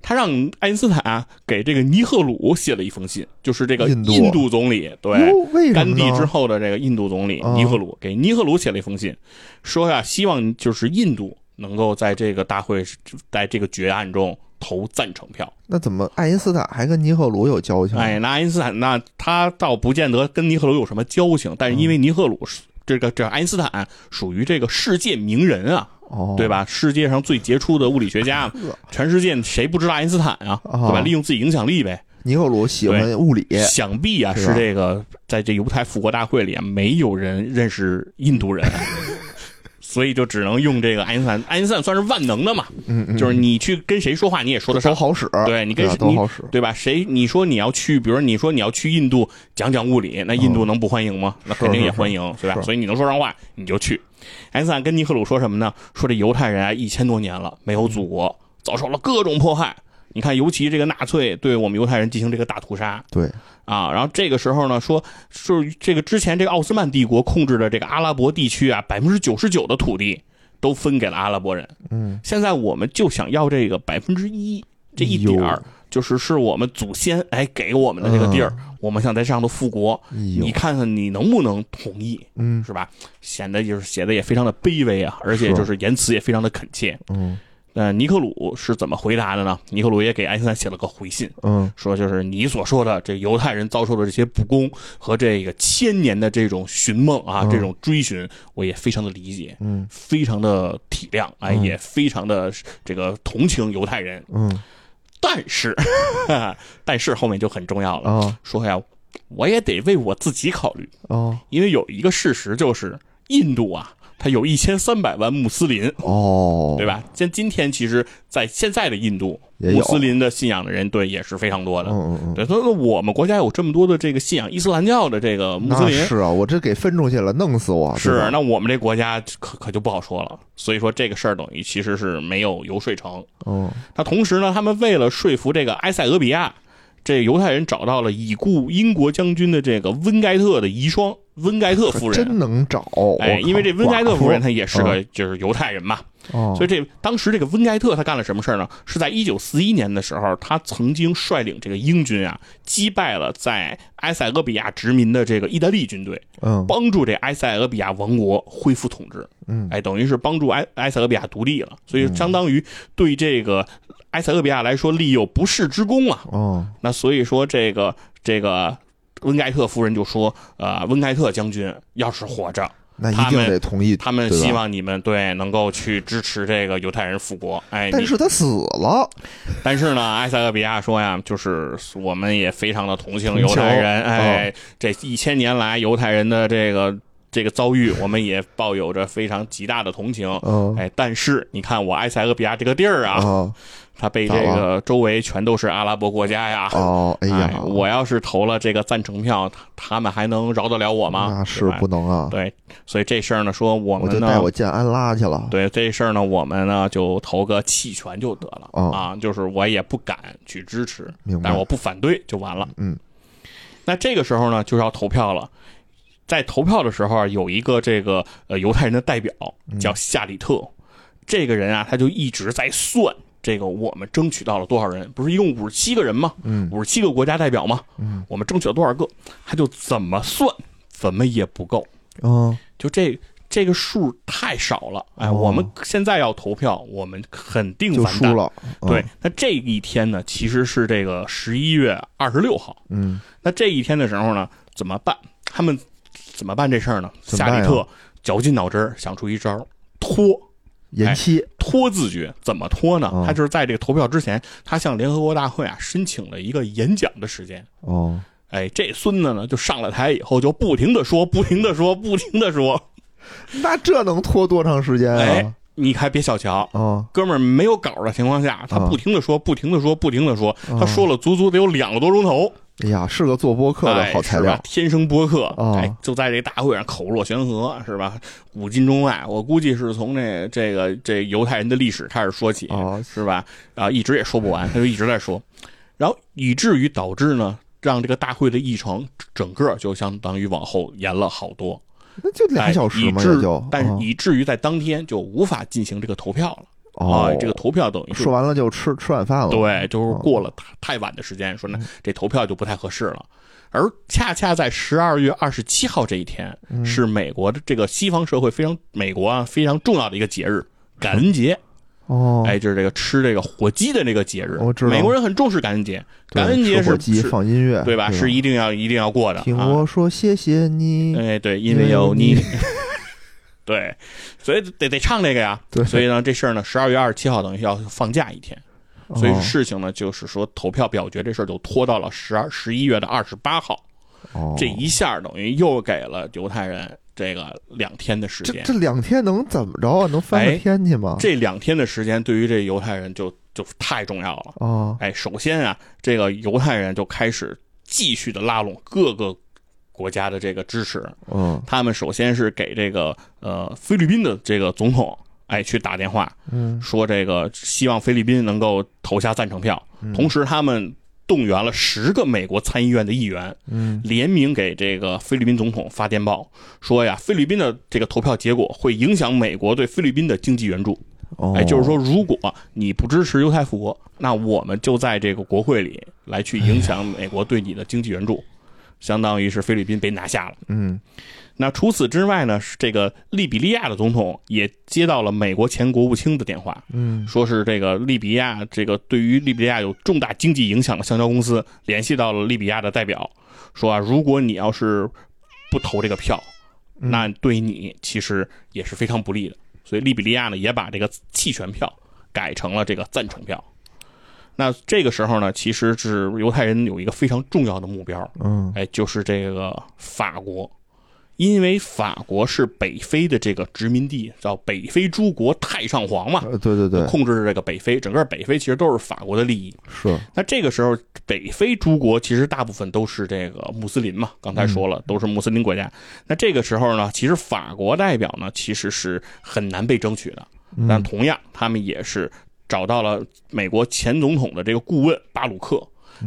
他让爱因斯坦啊给这个尼赫鲁写了一封信，就是这个印度总理，对，甘地之后的这个印度总理啊尼赫鲁给尼赫鲁写了一封信，说呀，希望就是印度能够在这个大会在这个决案中投赞成票。那怎么爱因斯坦还跟尼赫鲁有交情？哎，那爱因斯坦那他倒不见得跟尼赫鲁有什么交情，但是因为尼赫鲁是这个这爱因斯坦属于这个世界名人啊，哦，对？吧？世界上最杰出的物理学家，全世界谁不知道爱因斯坦啊？啊对吧？利用自己影响力呗。尼赫鲁喜欢物理，想必啊是这个在这犹太复国大会里啊，没有人认识印度人。所以就只能用这个爱因斯坦，爱因斯坦算是万能的嘛，嗯嗯，就是你去跟谁说话你也说得上，都好使，对你跟吧你都好使，对吧？谁你说你要去，比如你说你要去印度讲讲物理，那印度能不欢迎吗？那肯定也欢迎，对吧？所以你能说上话，你就去。爱因斯坦跟尼赫鲁说什么呢？说这犹太人啊，一千多年了没有祖国，遭受了各种迫害。你看，尤其这个纳粹对我们犹太人进行这个大屠杀对，啊，然后这个时候呢，说是这个之前这个奥斯曼帝国控制的这个阿拉伯地区啊，百分之九十九的土地都分给了阿拉伯人。嗯，现在我们就想要这个百分之一这一点儿就是是我们祖先哎给我们的这个地儿，我们想在上头复国，哎你看看你能不能同意，嗯是吧？显得就是写的也非常的卑微啊，而且就是言辞也非常的恳切。嗯那尼克鲁是怎么回答的呢？尼克鲁也给爱因斯坦写了个回信，嗯说就是你所说的这犹太人遭受的这些不公和这个千年的这种寻梦啊，嗯这种追寻，我也非常的理解。嗯非常的体谅，哎，嗯也非常的这个同情犹太人。嗯但是，但是后面就很重要了，啊说呀，我也得为我自己考虑，哦因为有一个事实就是，印度啊，它有一千三百万穆斯林。哦，对？吧？像今天，其实，在现在的印度，穆斯林的信仰的人，对，也是非常多的。嗯嗯嗯，对，所以说我们国家有这么多的这个信仰伊斯兰教的这个穆斯林，是啊，我这给分出去了，弄死我！是，那我们这国家可可就不好说了。所以说这个事儿等于其实是没有游说成。嗯那同时呢，他们为了说服这个埃塞俄比亚这犹太人找到了已故英国将军的这个温盖特的遗孀温盖特夫人，真能找。哎，因为这温盖特夫人她也是个就是犹太人嘛，哦，所以这当时这个温盖特他干了什么事呢？是在一九四一年的时候，他曾经率领这个英军啊击败了在埃塞俄比亚殖民的这个意大利军队，嗯，帮助这埃塞俄比亚王国恢复统治，嗯，哎，等于是帮助埃埃塞俄比亚独立了，所以相当于对这个埃塞俄比亚来说立有不世之功啊。哦，那所以说这个这个温盖特夫人就说，呃，温盖特将军要是活着。那一定得同意。他们对吧希望你们对能够去支持这个犹太人复国。哎，你但是他死了，但是呢，埃塞俄比亚说呀，就是我们也非常的同情犹太人。哦哎，这一千年来犹太人的这个这个遭遇，我们也抱有着非常极大的同情。嗯哎，但是你看我埃塞俄比亚这个地儿啊，啊，它被这个周围全都是阿拉伯国家呀。哦，哎哎呀，我要是投了这个赞成票，他他们还能饶得了我吗？那是不能啊，对，所以这事儿呢，说我们呢，我就带我见安拉去了。对这事儿呢，我们呢就投个弃权就得了、哦啊，就是我也不敢去支持，明但是我不反对就完了。嗯，那这个时候呢，就是要投票了。在投票的时候啊，有一个这个呃犹太人的代表嗯叫夏里特，这个人啊，他就一直在算这个我们争取到了多少人，不是一共五十七个人吗？嗯五十七个国家代表吗？嗯我们争取了多少个？他就怎么算怎么也不够。嗯就这这个数太少了，哎，哦我们现在要投票，我们肯定完蛋。输了。嗯对，，那这一天呢，其实是这个十一月二十六号。嗯那这一天的时候呢，怎么办？他们怎么办这事儿呢？夏利特绞尽脑汁想出一招儿，拖延期。拖字诀。怎么拖呢？哦他就是在这个投票之前，他向联合国大会啊申请了一个演讲的时间。哦，哎，这孙子呢，就上了台以后就不停的说，不停的说，不停的说。那这能拖多长时间哎啊？，你还别小瞧，哦，哥们儿没有稿的情况下，他啊不停的说，不停的说，不停的说，啊他说了足足得有两个多钟头，哎呀，是个做播客的哎好材料。天生播客，哦哎，就在这大会上口若悬河，是吧？古今中外，我估计是从这这个这犹太人的历史开始说起，哦是吧？啊，一直也说不完，他就一直在说，然后以至于导致呢，让这个大会的议程整个就相当于往后延了好多，那就俩小时嘛，就。但是哦以至于在当天就无法进行这个投票了。哦啊，，这个投票等于说完了就吃吃晚饭了。对，就是哦过了太太晚的时间，说那嗯这投票就不太合适了。而恰恰在十二月二十七号这一天，嗯是美国的这个西方社会非常美国啊非常重要的一个节日——感恩节。哦，哎，就是这个吃这个火鸡的那个节日。我知道美国人很重视感恩节，感恩节是火鸡放音乐，对吧？是一定要一定要过的。听啊我说谢谢你。哎，对，因为有你。对，所以得得唱这个呀。对所以呢，这事儿呢，十二月二十七号等于要放假一天。所以哦事情呢，就是说投票表决这事儿就拖到了十二十一月的二十八号，哦，这一下等于又给了犹太人这个两天的时间。这这两天能怎么着啊？能翻天去吗？这两天的时间对于这犹太人就就太重要了。哦，哎，首先啊，这个犹太人就开始继续的拉拢各个国家的这个支持。嗯。他们首先是给这个呃菲律宾的这个总统哎去打电话，嗯。说这个希望菲律宾能够投下赞成票，嗯。同时他们动员了十个美国参议院的议员，嗯。联名给这个菲律宾总统发电报，说呀，菲律宾的这个投票结果会影响美国对菲律宾的经济援助。哦，哎，就是说，如果你不支持犹太复国，那我们就在这个国会里来去影响美国对你的经济援助，相当于是菲律宾被拿下了。嗯那除此之外呢，是这个利比利亚的总统也接到了美国前国务卿的电话，嗯说是这个利比亚这个对于利比亚有重大经济影响的橡胶公司联系到了利比亚的代表，说啊，如果你要是不投这个票，嗯那对你其实也是非常不利的。所以利比利亚呢也把这个弃权票改成了这个赞成票。那这个时候呢，其实是犹太人有一个非常重要的目标，嗯哎，就是这个法国，因为法国是北非的这个殖民地，叫北非诸国太上皇嘛，呃对对对，控制着这个北非，整个北非其实都是法国的利益。是那这个时候，北非诸国其实大部分都是这个穆斯林嘛，刚才说了，都是穆斯林国家。那这个时候呢，其实法国代表呢，其实是很难被争取的。嗯但同样，他们也是找到了美国前总统的这个顾问巴鲁克，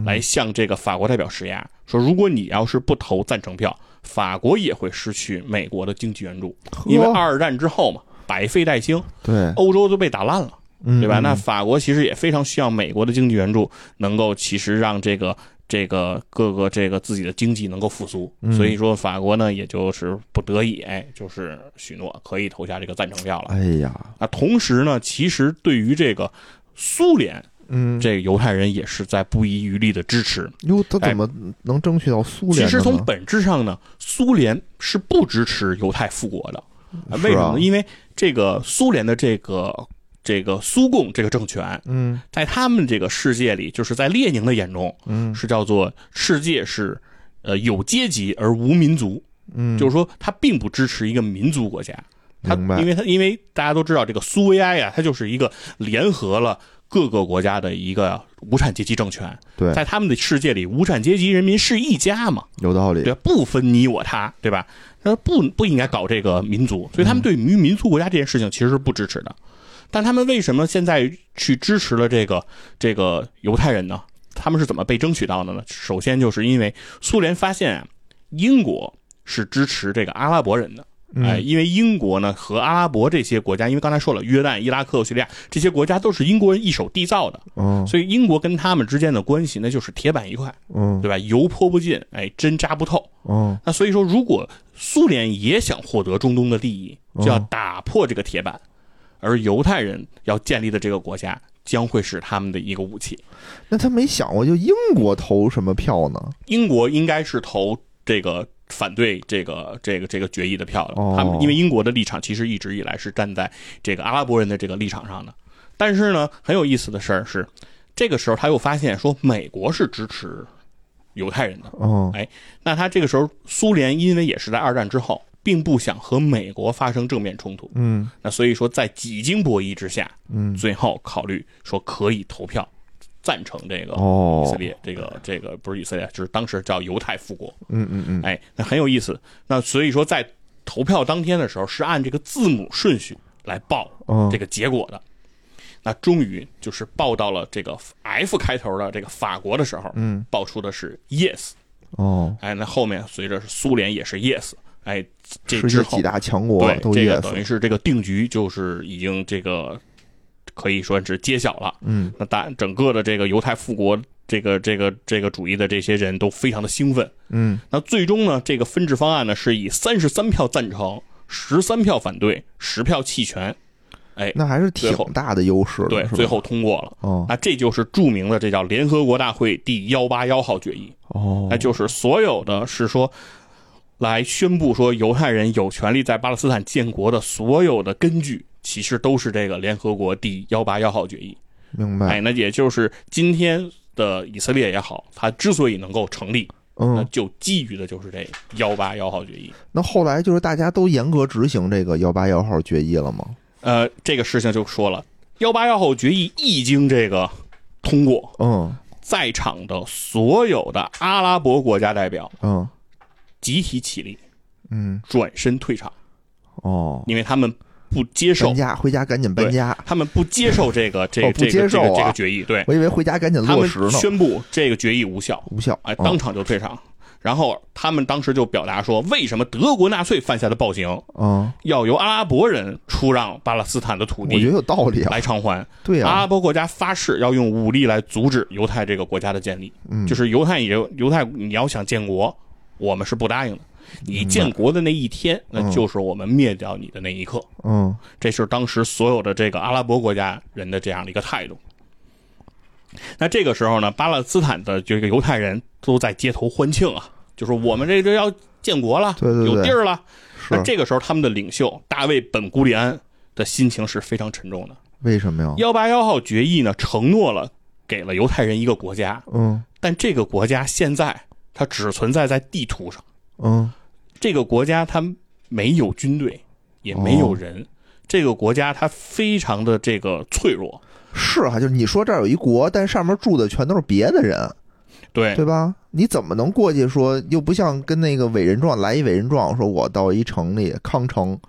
来向这个法国代表施压，说如果你要是不投赞成票，法国也会失去美国的经济援助，因为二战之后嘛，百废待兴，对，欧洲都被打烂了。对吧？嗯那法国其实也非常需要美国的经济援助，能够其实让这个这个各个这个自己的经济能够复苏。嗯所以说法国呢，也就是不得已，哎，就是许诺可以投下这个赞成票了。哎呀，那同时呢，其实对于这个苏联，嗯，这个犹太人也是在不遗余力的支持。哟，他怎么能争取到苏联？其实从本质上呢，苏联是不支持犹太复国的。为什么呢？因为这个苏联的这个这个苏共这个政权，嗯。在他们这个世界里，就是在列宁的眼中，嗯。是叫做世界是呃有阶级而无民族，嗯，就是说他并不支持一个民族国家。他因为他因为大家都知道这个苏维埃啊，它就是一个联合了各个国家的一个无产阶级政权，对，在他们的世界里，无产阶级人民是一家嘛，有道理。对，不分你我他，对吧？那不不应该搞这个民族，所以他们对于民族国家这件事情其实是不支持的。但他们为什么现在去支持了这个这个犹太人呢？他们是怎么被争取到的呢？首先就是因为苏联发现啊，英国是支持这个阿拉伯人的。哎，嗯因为英国呢和阿拉伯这些国家，因为刚才说了，约旦、伊拉克、叙利亚这些国家都是英国人一手缔造的，嗯所以英国跟他们之间的关系那就是铁板一块，嗯对吧？油泼不进，哎，针扎不透。嗯那所以说，如果苏联也想获得中东的利益，就要哦打破这个铁板，而犹太人要建立的这个国家将会是他们的一个武器。那他没想过就英国投什么票呢？英国应该是投这个反对这个这个这个决议的票的。哦他们因为英国的立场其实一直以来是站在这个阿拉伯人的这个立场上的。但是呢，很有意思的事儿是，这个时候他又发现说美国是支持犹太人的。嗯哎那他这个时候，苏联因为也是在二战之后，并不想和美国发生正面冲突，嗯。那所以说在几经博弈之下，嗯。最后考虑说可以投票赞成这个哦。以色列，这个这个不是以色列，就是当时叫犹太复国。嗯嗯嗯。哎，那很有意思。那所以说在投票当天的时候，是按这个字母顺序来报嗯这个结果的。那终于就是报到了这个 F 开头的这个法国的时候，嗯。报出的是 yes。哦，哎，那后面随着苏联也是 yes，哎，这世之后界几大强国对都这个等于是这个定局就是已经这个可以说是揭晓了。嗯那大整个的这个犹太复国这个这个这个主义的这些人都非常的兴奋。嗯那最终呢，这个分治方案呢是以三十三票赞成、十三票反对、十票弃权，哎，那还是挺大的优势的，对，最后通过了。哦那这就是著名的这叫联合国大会第幺八幺号决议。哦，那就是所有的是说，来宣布说犹太人有权利在巴勒斯坦建国的所有的根据，其实都是这个联合国第幺八幺号决议。明白，哎，那也就是今天的以色列也好，它之所以能够成立，那嗯，就基于的就是这幺八幺号决议。那后来就是大家都严格执行这个幺八幺号决议了吗？呃，这个事情就说了，幺八幺号决议一经这个通过，嗯在场的所有的阿拉伯国家代表嗯集体起立，嗯，转身退场，哦，因为他们不接受搬家回家赶紧搬家，他们不接受这个这个哦不这个这个接受啊这个决议，对。我以为回家赶紧他们落实呢，宣布这个决议无效，无效，哎，哦。当场就退场。然后他们当时就表达说，为什么德国纳粹犯下的暴行嗯，要由阿拉伯人出让巴勒斯坦的土我觉得地有道理啊，来偿还？对啊，阿拉伯国家发誓要用武力来阻止犹太这个国家的建立，嗯，就是犹太也犹太你要想建国，我们是不答应的。你建国的那一天，那就是我们灭掉你的那一刻。嗯这是当时所有的这个阿拉伯国家人的这样的一个态度。那这个时候呢，巴勒斯坦的这个犹太人都在街头欢庆啊，就是我们这就要建国了，对对对有地儿了。那这个时候，他们的领袖大卫本古里安的心情是非常沉重的。为什么呀？幺八幺号决议呢，承诺了给了犹太人一个国家，嗯但这个国家现在它只存在在地图上，嗯这个国家它没有军队，也没有人。这个国家它非常的这个脆弱，是啊，就是你说这儿有一国，但上面住的全都是别的人，对对吧？你怎么能过去说？又不像跟那个伟人状来一伟人状，说我到一城里康城，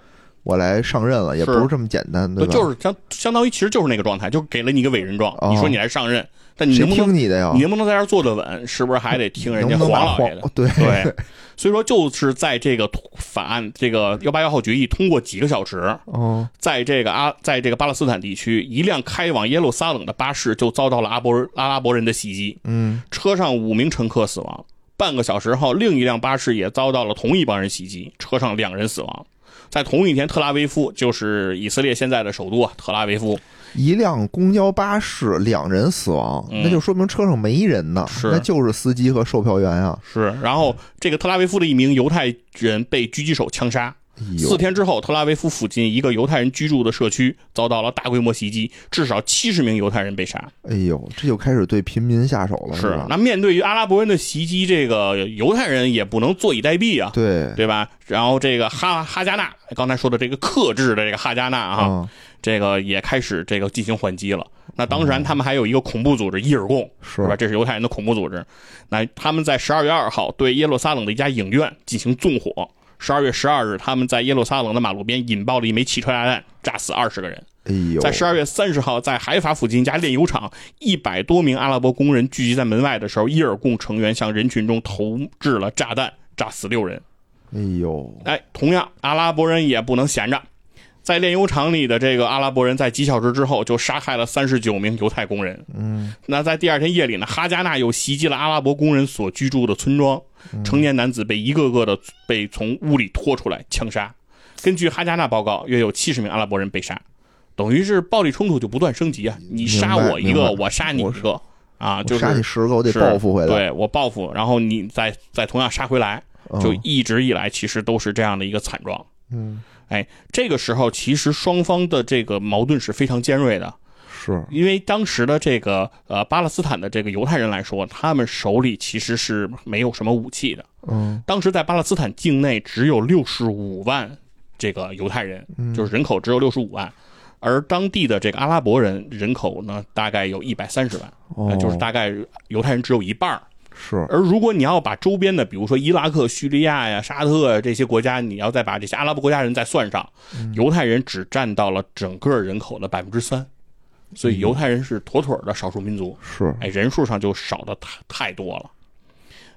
我来上任了，也不是这么简单，对吧？就是相相当于其实就是那个状态，就给了你一个委任状，哦你说你来上任，但你能不能听你的呀？你能不能在这儿坐得稳，是不是还得听人家黄老爷的黄？对对，所以说就是在这个法案这个幺八幺号决议通过几个小时，哦，在这个阿在这个巴勒斯坦地区，一辆开往耶路撒冷的巴士就遭到了阿伯人阿拉伯人的袭击，嗯，车上五名乘客死亡。半个小时后，另一辆巴士也遭到了同一帮人袭击，车上两人死亡。在同一天，特拉维夫就是以色列现在的首都啊，特拉维夫一辆公交巴士两人死亡，嗯那就说明车上没人呢，是那就是司机和售票员啊。是，然后这个特拉维夫的一名犹太人被狙击手枪杀。四天之后，特拉维夫附近一个犹太人居住的社区遭到了大规模袭击，至少七十名犹太人被杀。哎呦，这就开始对平民下手了，是吧？那面对于阿拉伯人的袭击，这个犹太人也不能坐以待毙啊，对，对吧？然后这个哈哈加纳，刚才说的这个克制的这个哈加纳啊，啊，这个也开始这个进行还击了。那当然，他们还有一个恐怖组织伊尔贡，是是吧？这是犹太人的恐怖组织。那他们在十二月二号对耶路撒冷的一家影院进行纵火。十二月十二日，他们在耶路撒冷的马路边引爆了一枚汽车炸弹，炸死二十个人。哎呦，在十二月三十号，在海法附近一家炼油厂，一百多名阿拉伯工人聚集在门外的时候，伊尔贡成员向人群中投掷了炸弹，炸死六人。哎呦，哎，同样，阿拉伯人也不能闲着，在炼油厂里的这个阿拉伯人在几小时之后就杀害了三十九名犹太工人。嗯，那在第二天夜里呢，哈加纳又袭击了阿拉伯工人所居住的村庄，成年男子被一个个的被从屋里拖出来枪杀。根据哈加纳报告，约有七十名阿拉伯人被杀，等于是暴力冲突就不断升级啊！你杀我一个，我杀你一个啊，我就是杀你十个，我得报复回来。对我报复，然后你再再同样杀回来，嗯，就一直以来其实都是这样的一个惨状。嗯，哎，这个时候其实双方的这个矛盾是非常尖锐的，是，因为当时的这个呃巴勒斯坦的这个犹太人来说，他们手里其实是没有什么武器的。嗯，当时在巴勒斯坦境内只有六十五万这个犹太人，嗯就是人口只有六十五万，而当地的这个阿拉伯人人口呢大概有一百三十万，就是大概犹太人只有一半儿是，而如果你要把周边的，比如说伊拉克、叙利亚呀、沙特呀这些国家，你要再把这些阿拉伯国家人再算上，犹太人只占到了整个人口的百分之三，所以犹太人是妥妥的少数民族，是，哎，人数上就少的太太多了。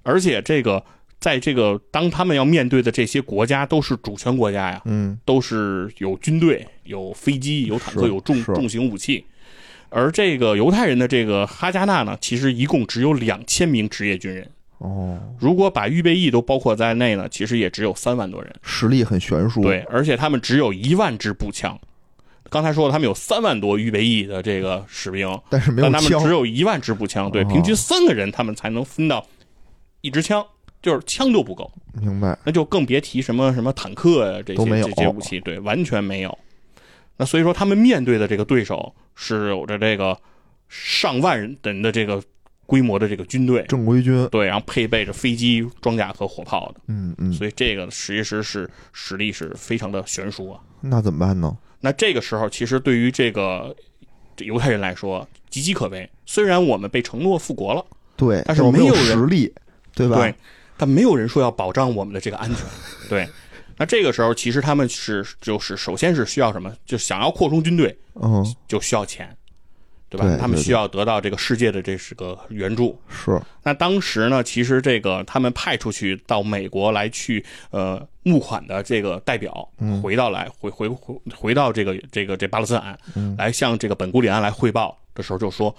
而且这个在这个当他们要面对的这些国家都是主权国家呀，嗯，都是有军队、有飞机、有坦克、有重重型武器。而这个犹太人的这个哈加纳呢，其实一共只有两千名职业军人。哦，如果把预备役都包括在内呢，其实也只有三万多人。实力很悬殊。对，，而且他们只有一万支步枪。刚才说了，他们有三万多预备役的这个士兵，但是没有枪但他们只。有一万支步枪。对，哦平均三个人他们才能分到一支枪，就是枪都不够，明白。那就更别提什么什么坦克呀、这些这些武器，对，完全没有。那所以说，他们面对的这个对手是有着这个上万人的这个规模的这个军队，正规军。对，然后配备着飞机、装甲和火炮的，嗯嗯，所以这个其实是实力是非常的悬殊啊。那怎么办呢？那这个时候，其实对于这个这犹太人来说岌岌可危。虽然我们被承诺复国了，对，但是没有人实力，对吧？对，但没有人说要保障我们的这个安全。对，那这个时候其实他们是就是首先是需要什么？就想要扩充军队，嗯，就需要钱，对吧？对对他们需要得到这个世界的这是个援助。是，那当时呢，其实这个他们派出去到美国来去呃募款的这个代表，回到来回回回回到这个这个这巴勒斯坦，来向这个本古里安来汇报的时候，就说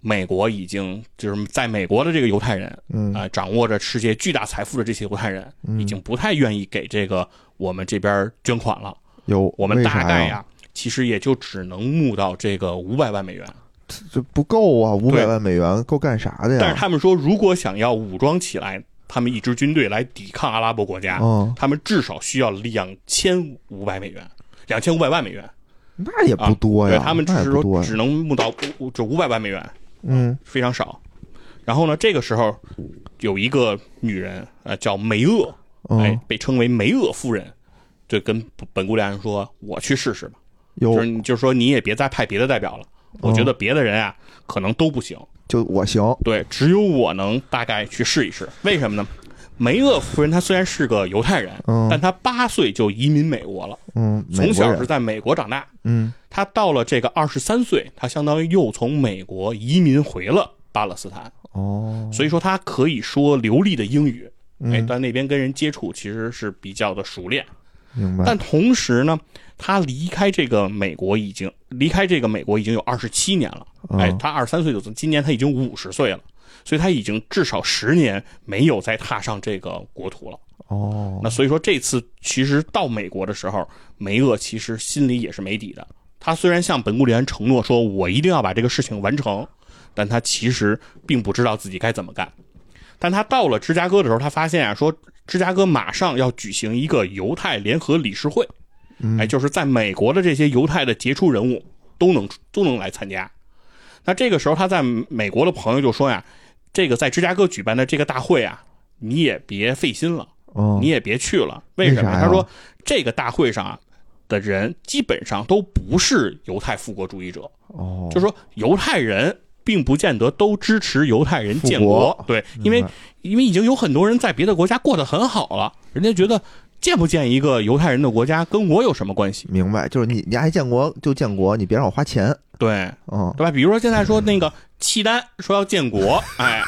美国已经就是在美国的这个犹太人，嗯啊、掌握着世界巨大财富的这些犹太人，已经不太愿意给这个我们这边捐款了。有。我们大概呀，其实也就只能募到这个五百万美元。这不够啊，五对百万美元够干啥的呀？但是他们说，如果想要武装起来，他们一支军队来抵抗阿拉伯国家，嗯，他们至少需要两千五百美元，两千五百万美元。那也不多呀，对他们只是说只能募到五这五百万美元，嗯非常少。然后呢，这个时候有一个女人，呃，叫梅厄，哎嗯，，被称为梅厄夫人，就跟本古里安说：“我去试试吧。”有就是你就是说你也别再派别的代表了，我觉得别的人啊可能都不行。就我行，对，只有我能大概去试一试。为什么呢？梅厄夫人她虽然是个犹太人，嗯但她八岁就移民美国了，嗯，从小是在美国长大。嗯她到了这个二十三岁，她相当于又从美国移民回了巴勒斯坦，哦，所以说她可以说流利的英语。哎，但那边跟人接触其实是比较的熟练。明白。但同时呢，她离开这个美国已经离开这个美国已经有二十七年了。哎她，二十三岁就今年她已经五十岁了，所以他已经至少十年没有再踏上这个国土了。哦，那所以说这次其实到美国的时候，梅厄其实心里也是没底的。他虽然向本古里安承诺说我一定要把这个事情完成，但他其实并不知道自己该怎么干。但他到了芝加哥的时候，他发现啊，说芝加哥马上要举行一个犹太联合理事会，哎，就是在美国的这些犹太的杰出人物都能都能来参加。那这个时候，他在美国的朋友就说呀，这个在芝加哥举办的这个大会啊，你也别费心了。哦，你也别去了。为什么？他说这个大会上啊的人基本上都不是犹太复国主义者，哦，就是说犹太人并不见得都支持犹太人建国国。对，因为因为已经有很多人在别的国家过得很好了，人家觉得建不建一个犹太人的国家跟我有什么关系？明白，就是你你爱建国就建国，你别让我花钱。对，嗯，对吧？比如说现在说 那个契丹说要建国，哎。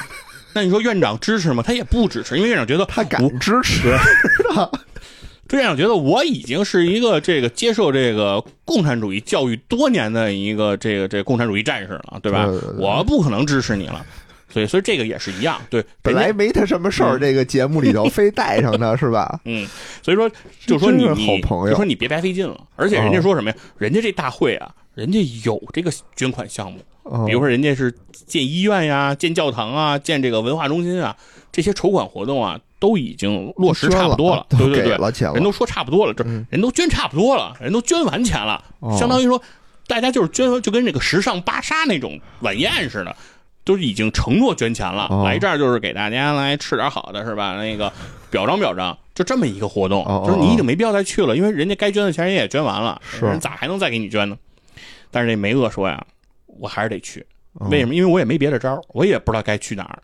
那你说院长支持吗？他也不支持，因为院长觉得他敢支持。这院长觉得我已经是一个这个接受这个共产主义教育多年的一个这个这个共产主义战士了，对吧？对对对我不可能支持你了，所以所以这个也是一样，对，本来没他什么事儿，嗯这个节目里头非带上他 是吧？嗯，所以说就说你你好朋友就说你别白费劲了，而且人家哦说什么呀？人家这大会啊，人家有这个捐款项目，哦比如说人家是建医院呀、建教堂啊、建这个文化中心啊，这些筹款活动啊，都已经落实差不多了，都对对对，了钱了人都说差不多了，这嗯人都捐差不多了，人都捐完钱了，哦相当于说大家就是捐，就跟那个时尚芭莎那种晚宴似的。都已经承诺捐钱了，哦来这儿就是给大家来吃点好的，是吧？那个表彰表彰，就这么一个活动，就是你已经没必要再去了，因为人家该捐的钱人家也捐完了，是人咋还能再给你捐呢？但是这梅厄说呀，我还是得去，嗯为什么？因为我也没别的招儿，我也不知道该去哪儿，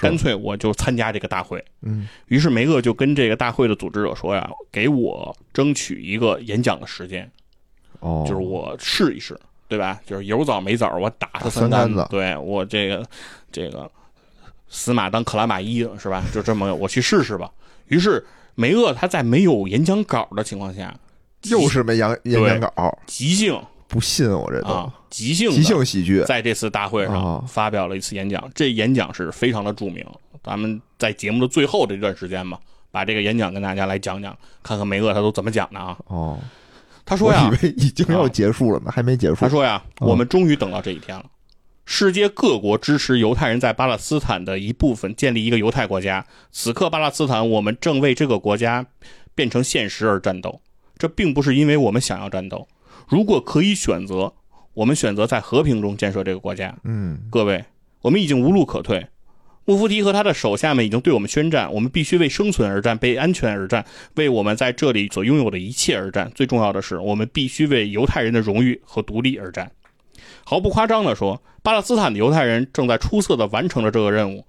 干脆我就参加这个大会。嗯于是梅厄就跟这个大会的组织者说呀，给我争取一个演讲的时间，哦，就是我试一试，对吧？就是有枣没枣，我打他三竿竿子对我这个这个死马当克拉玛依是吧？就这么我去试试吧。于是梅厄他在没有演讲稿的情况下，又是没演演讲稿，即兴不信我这都啊，即兴即兴喜剧。在这次大会上哦发表了一次演讲，这演讲是非常的著名。咱们在节目的最后这段时间嘛，把这个演讲跟大家来讲讲，看看梅厄他都怎么讲的啊。哦，他说呀，以为已经要结束了呢，还没结束。他说呀，哦我们终于等到这一天了。世界各国支持犹太人在巴勒斯坦的一部分建立一个犹太国家。此刻，巴勒斯坦我们正为这个国家变成现实而战斗。这并不是因为我们想要战斗。如果可以选择，我们选择在和平中建设这个国家。嗯各位，我们已经无路可退。穆夫提和他的手下们已经对我们宣战，我们必须为生存而战，为安全而战，为我们在这里所拥有的一切而战。最重要的是，我们必须为犹太人的荣誉和独立而战。毫不夸张地说，巴勒斯坦的犹太人正在出色地完成了这个任务。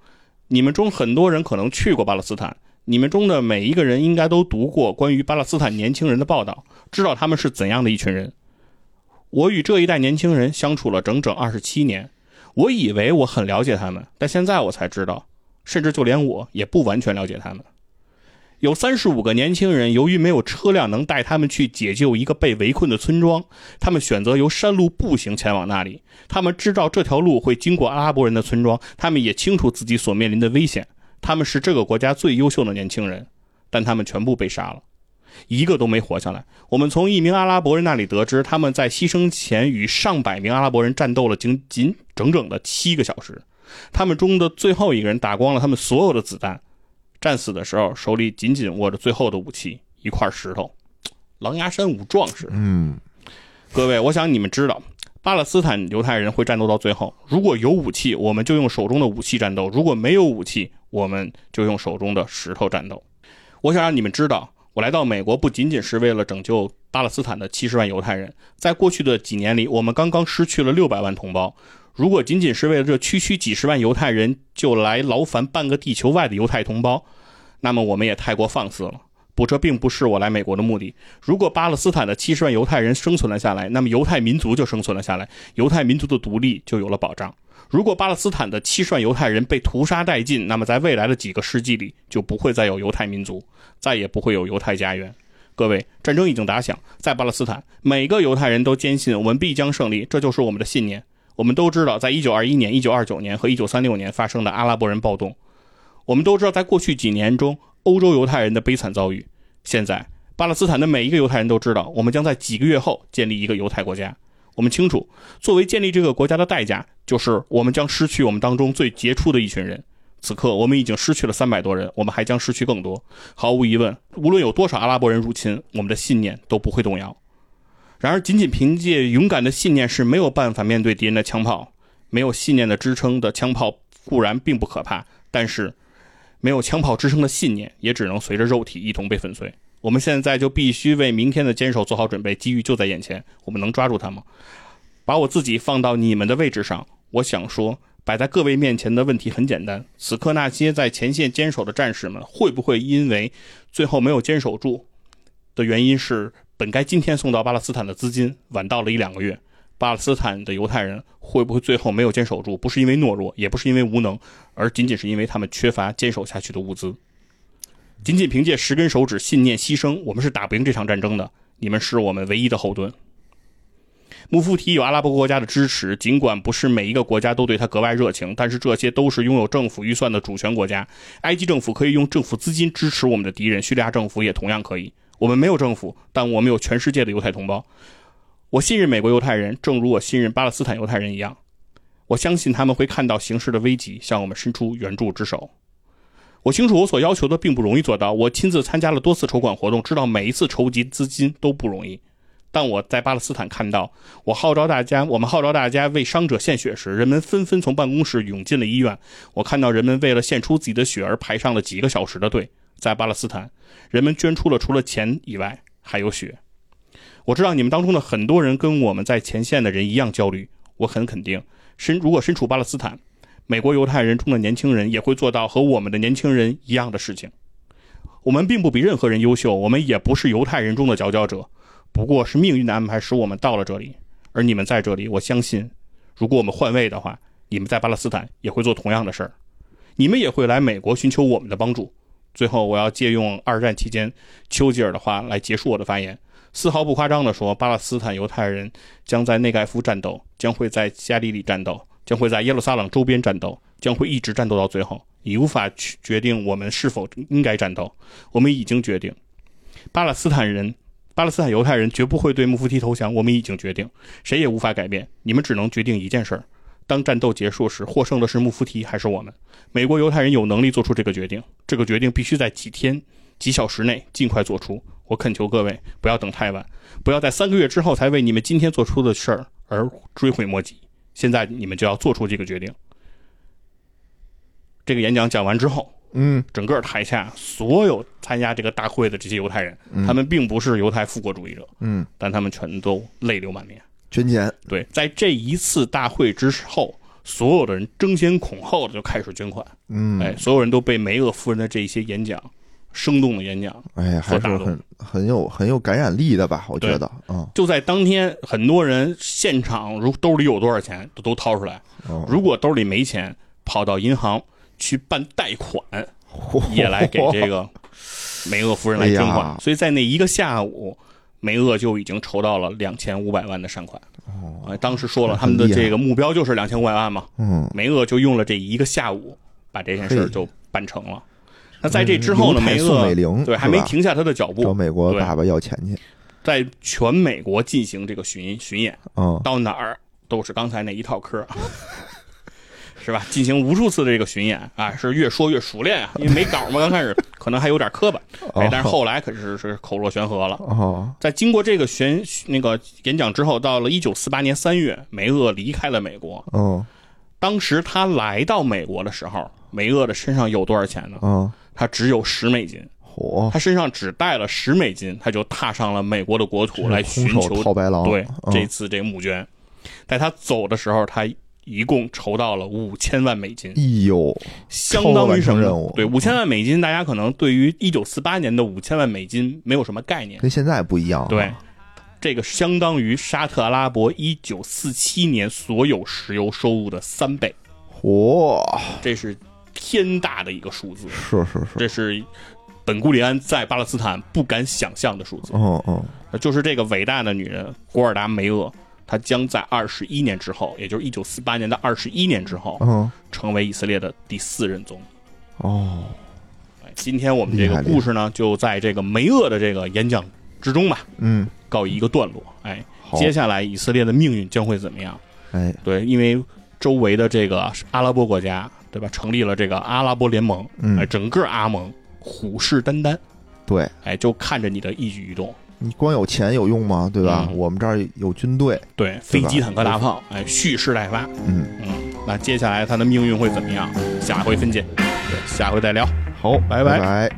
你们中很多人可能去过巴勒斯坦，你们中的每一个人应该都读过关于巴勒斯坦年轻人的报道，知道他们是怎样的一群人。我与这一代年轻人相处了整整二十七年。我以为我很了解他们，但现在我才知道，甚至就连我也不完全了解他们。有三十五个年轻人，由于没有车辆能带他们去解救一个被围困的村庄，他们选择由山路步行前往那里。他们知道这条路会经过阿拉伯人的村庄，他们也清楚自己所面临的危险。他们是这个国家最优秀的年轻人，但他们全部被杀了。一个都没活下来。我们从一名阿拉伯人那里得知，他们在牺牲前与上百名阿拉伯人战斗了仅仅整整的七个小时。他们中的最后一个人打光了他们所有的子弹，战死的时候手里紧紧握着最后的武器——一块石头。狼牙山五壮士，嗯各位，我想你们知道，巴勒斯坦犹太人会战斗到最后。如果有武器，我们就用手中的武器战斗；如果没有武器，我们就用手中的石头战斗。我想让你们知道，我来到美国不仅仅是为了拯救巴勒斯坦的七十万犹太人。在过去的几年里，我们刚刚失去了六百万同胞。如果仅仅是为了这区区几十万犹太人就来劳烦半个地球外的犹太同胞，那么我们也太过放肆了。不，这并不是我来美国的目的。如果巴勒斯坦的七十万犹太人生存了下来，那么犹太民族就生存了下来，犹太民族的独立就有了保障。如果巴勒斯坦的七十万犹太人被屠杀殆尽，那么在未来的几个世纪里，就不会再有犹太民族，再也不会有犹太家园。各位，战争已经打响，在巴勒斯坦，每个犹太人都坚信我们必将胜利，这就是我们的信念。我们都知道，在一九二一年、一九二九年和一九三六年发生的阿拉伯人暴动，我们都知道，在过去几年中，欧洲犹太人的悲惨遭遇。现在，巴勒斯坦的每一个犹太人都知道，我们将在几个月后建立一个犹太国家。我们清楚，作为建立这个国家的代价，就是我们将失去我们当中最杰出的一群人。此刻，我们已经失去了三百多人，我们还将失去更多。毫无疑问，无论有多少阿拉伯人入侵，我们的信念都不会动摇。然而，仅仅凭借勇敢的信念是没有办法面对敌人的枪炮。没有信念的支撑的枪炮固然并不可怕，但是没有枪炮支撑的信念也只能随着肉体一同被粉碎。我们现在就必须为明天的坚守做好准备，机遇就在眼前，我们能抓住它吗？把我自己放到你们的位置上，我想说，摆在各位面前的问题很简单：此刻那些在前线坚守的战士们，会不会因为最后没有坚守住的原因是本该今天送到巴勒斯坦的资金晚到了一两个月？巴勒斯坦的犹太人会不会最后没有坚守住？不是因为懦弱，也不是因为无能，而仅仅是因为他们缺乏坚守下去的物资。仅仅凭借十根手指、信念、牺牲，我们是打不赢这场战争的。你们是我们唯一的后盾。穆夫提有阿拉伯国家的支持，尽管不是每一个国家都对他格外热情，但是这些都是拥有政府预算的主权国家。埃及政府可以用政府资金支持我们的敌人，叙利亚政府也同样可以。我们没有政府，但我们有全世界的犹太同胞。我信任美国犹太人，正如我信任巴勒斯坦犹太人一样。我相信他们会看到形势的危急，向我们伸出援助之手。我清楚，我所要求的并不容易做到。我亲自参加了多次筹款活动，知道每一次筹集资金都不容易。但我在巴勒斯坦看到，我号召大家，我们号召大家为伤者献血时，人们纷纷从办公室涌进了医院。我看到人们为了献出自己的血而排上了几个小时的队。在巴勒斯坦，人们捐出了除了钱以外还有血。我知道你们当中的很多人跟我们在前线的人一样焦虑。我很肯定，身如果身处巴勒斯坦。美国犹太人中的年轻人也会做到和我们的年轻人一样的事情。我们并不比任何人优秀，我们也不是犹太人中的佼佼者，不过是命运的安排使我们到了这里。而你们在这里，我相信，如果我们换位的话，你们在巴勒斯坦也会做同样的事儿，你们也会来美国寻求我们的帮助。最后，我要借用二战期间丘吉尔的话来结束我的发言，丝毫不夸张地说，巴勒斯坦犹太人将在内盖夫战斗，将会在加利利战斗。将会在耶路撒冷周边战斗，将会一直战斗到最后。你无法去决定我们是否应该战斗，我们已经决定。巴勒斯坦人、巴勒斯坦犹太人绝不会对穆夫提投降，我们已经决定，谁也无法改变。你们只能决定一件事儿：当战斗结束时，获胜的是穆夫提还是我们？美国犹太人有能力做出这个决定，这个决定必须在几天、几小时内尽快做出。我恳求各位不要等太晚，不要在三个月之后才为你们今天做出的事儿而追悔莫及。现在你们就要做出这个决定。这个演讲讲完之后，嗯，整个台下所有参加这个大会的这些犹太人，他们并不是犹太复国主义者，嗯，但他们全都泪流满面，捐钱。对，在这一次大会之后，所有的人争先恐后的就开始捐款，嗯，哎，所有人都被梅厄夫人的这些演讲。生动的演讲，哎，还是很很有很有感染力的吧？我觉得，嗯，就在当天，很多人现场如兜里有多少钱都都掏出来，如果兜里没钱，跑到银行去办贷款，也来给这个梅厄夫人来捐款。所以在那一个下午，梅厄就已经筹到了两千五百万的善款。哦，当时说了他们的这个目标就是两千五百万嘛。嗯，梅厄就用了这一个下午把这件事就办成了。那在这之后呢？梅厄对还没停下他的脚步，找美国爸爸要钱去，在全美国进行这个巡巡演，嗯，到哪儿都是刚才那一套嗑，是吧？进行无数次的这个巡演啊，是越说越熟练啊，因为没稿嘛，刚开始可能还有点磕巴，哎，但是后来可是是口若悬河了。哦，在经过这个巡那个演讲之后，到了一九四八年三月，梅厄离开了美国。嗯，当时他来到美国的时候，梅厄的身上有多少钱呢？嗯。他只有十美金，嚯！他身上只带了十美金，他就踏上了美国的国土来寻求套白狼。对，这次这个募捐，在他走的时候，他一共筹到了五千万美金，哎呦，相当于什么任务？对，五千万美金，大家可能对于一九四八年的五千万美金没有什么概念。跟现在不一样啊。对，这个相当于沙特阿拉伯一九四七年所有石油收入的三倍，嚯，这是天大的一个数字，是是是，这是本古里安在巴勒斯坦不敢想象的数字。嗯嗯，就是这个伟大的女人古尔达梅厄，她将在二十一年之后，也就是一九四八年的二十一年之后，嗯，成为以色列的第四任总理。哦，哎今天我们这个故事呢，就在这个梅厄的这个演讲之中吧，嗯，告一个段落。哎，接下来以色列的命运将会怎么样？哎，对，因为周围的这个阿拉伯国家，对吧，成立了这个阿拉伯联盟，嗯。哎，整个阿盟虎视眈眈，对。哎，就看着你的一举一动。你光有钱有用吗？对吧？嗯我们这儿有军队，对，飞机、坦克、大炮，哎，蓄势待发。嗯，嗯，那接下来他的命运会怎么样？下回分解，对，下回再聊。好，拜拜拜拜。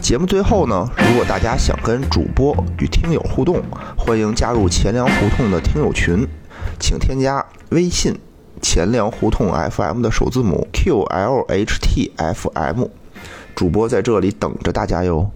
节目最后呢，如果大家想跟主播与听友互动，欢迎加入钱粮胡同的听友群，请添加微信“钱粮胡同 FM” 的首字母 QLHTFM，主播在这里等着大家哟。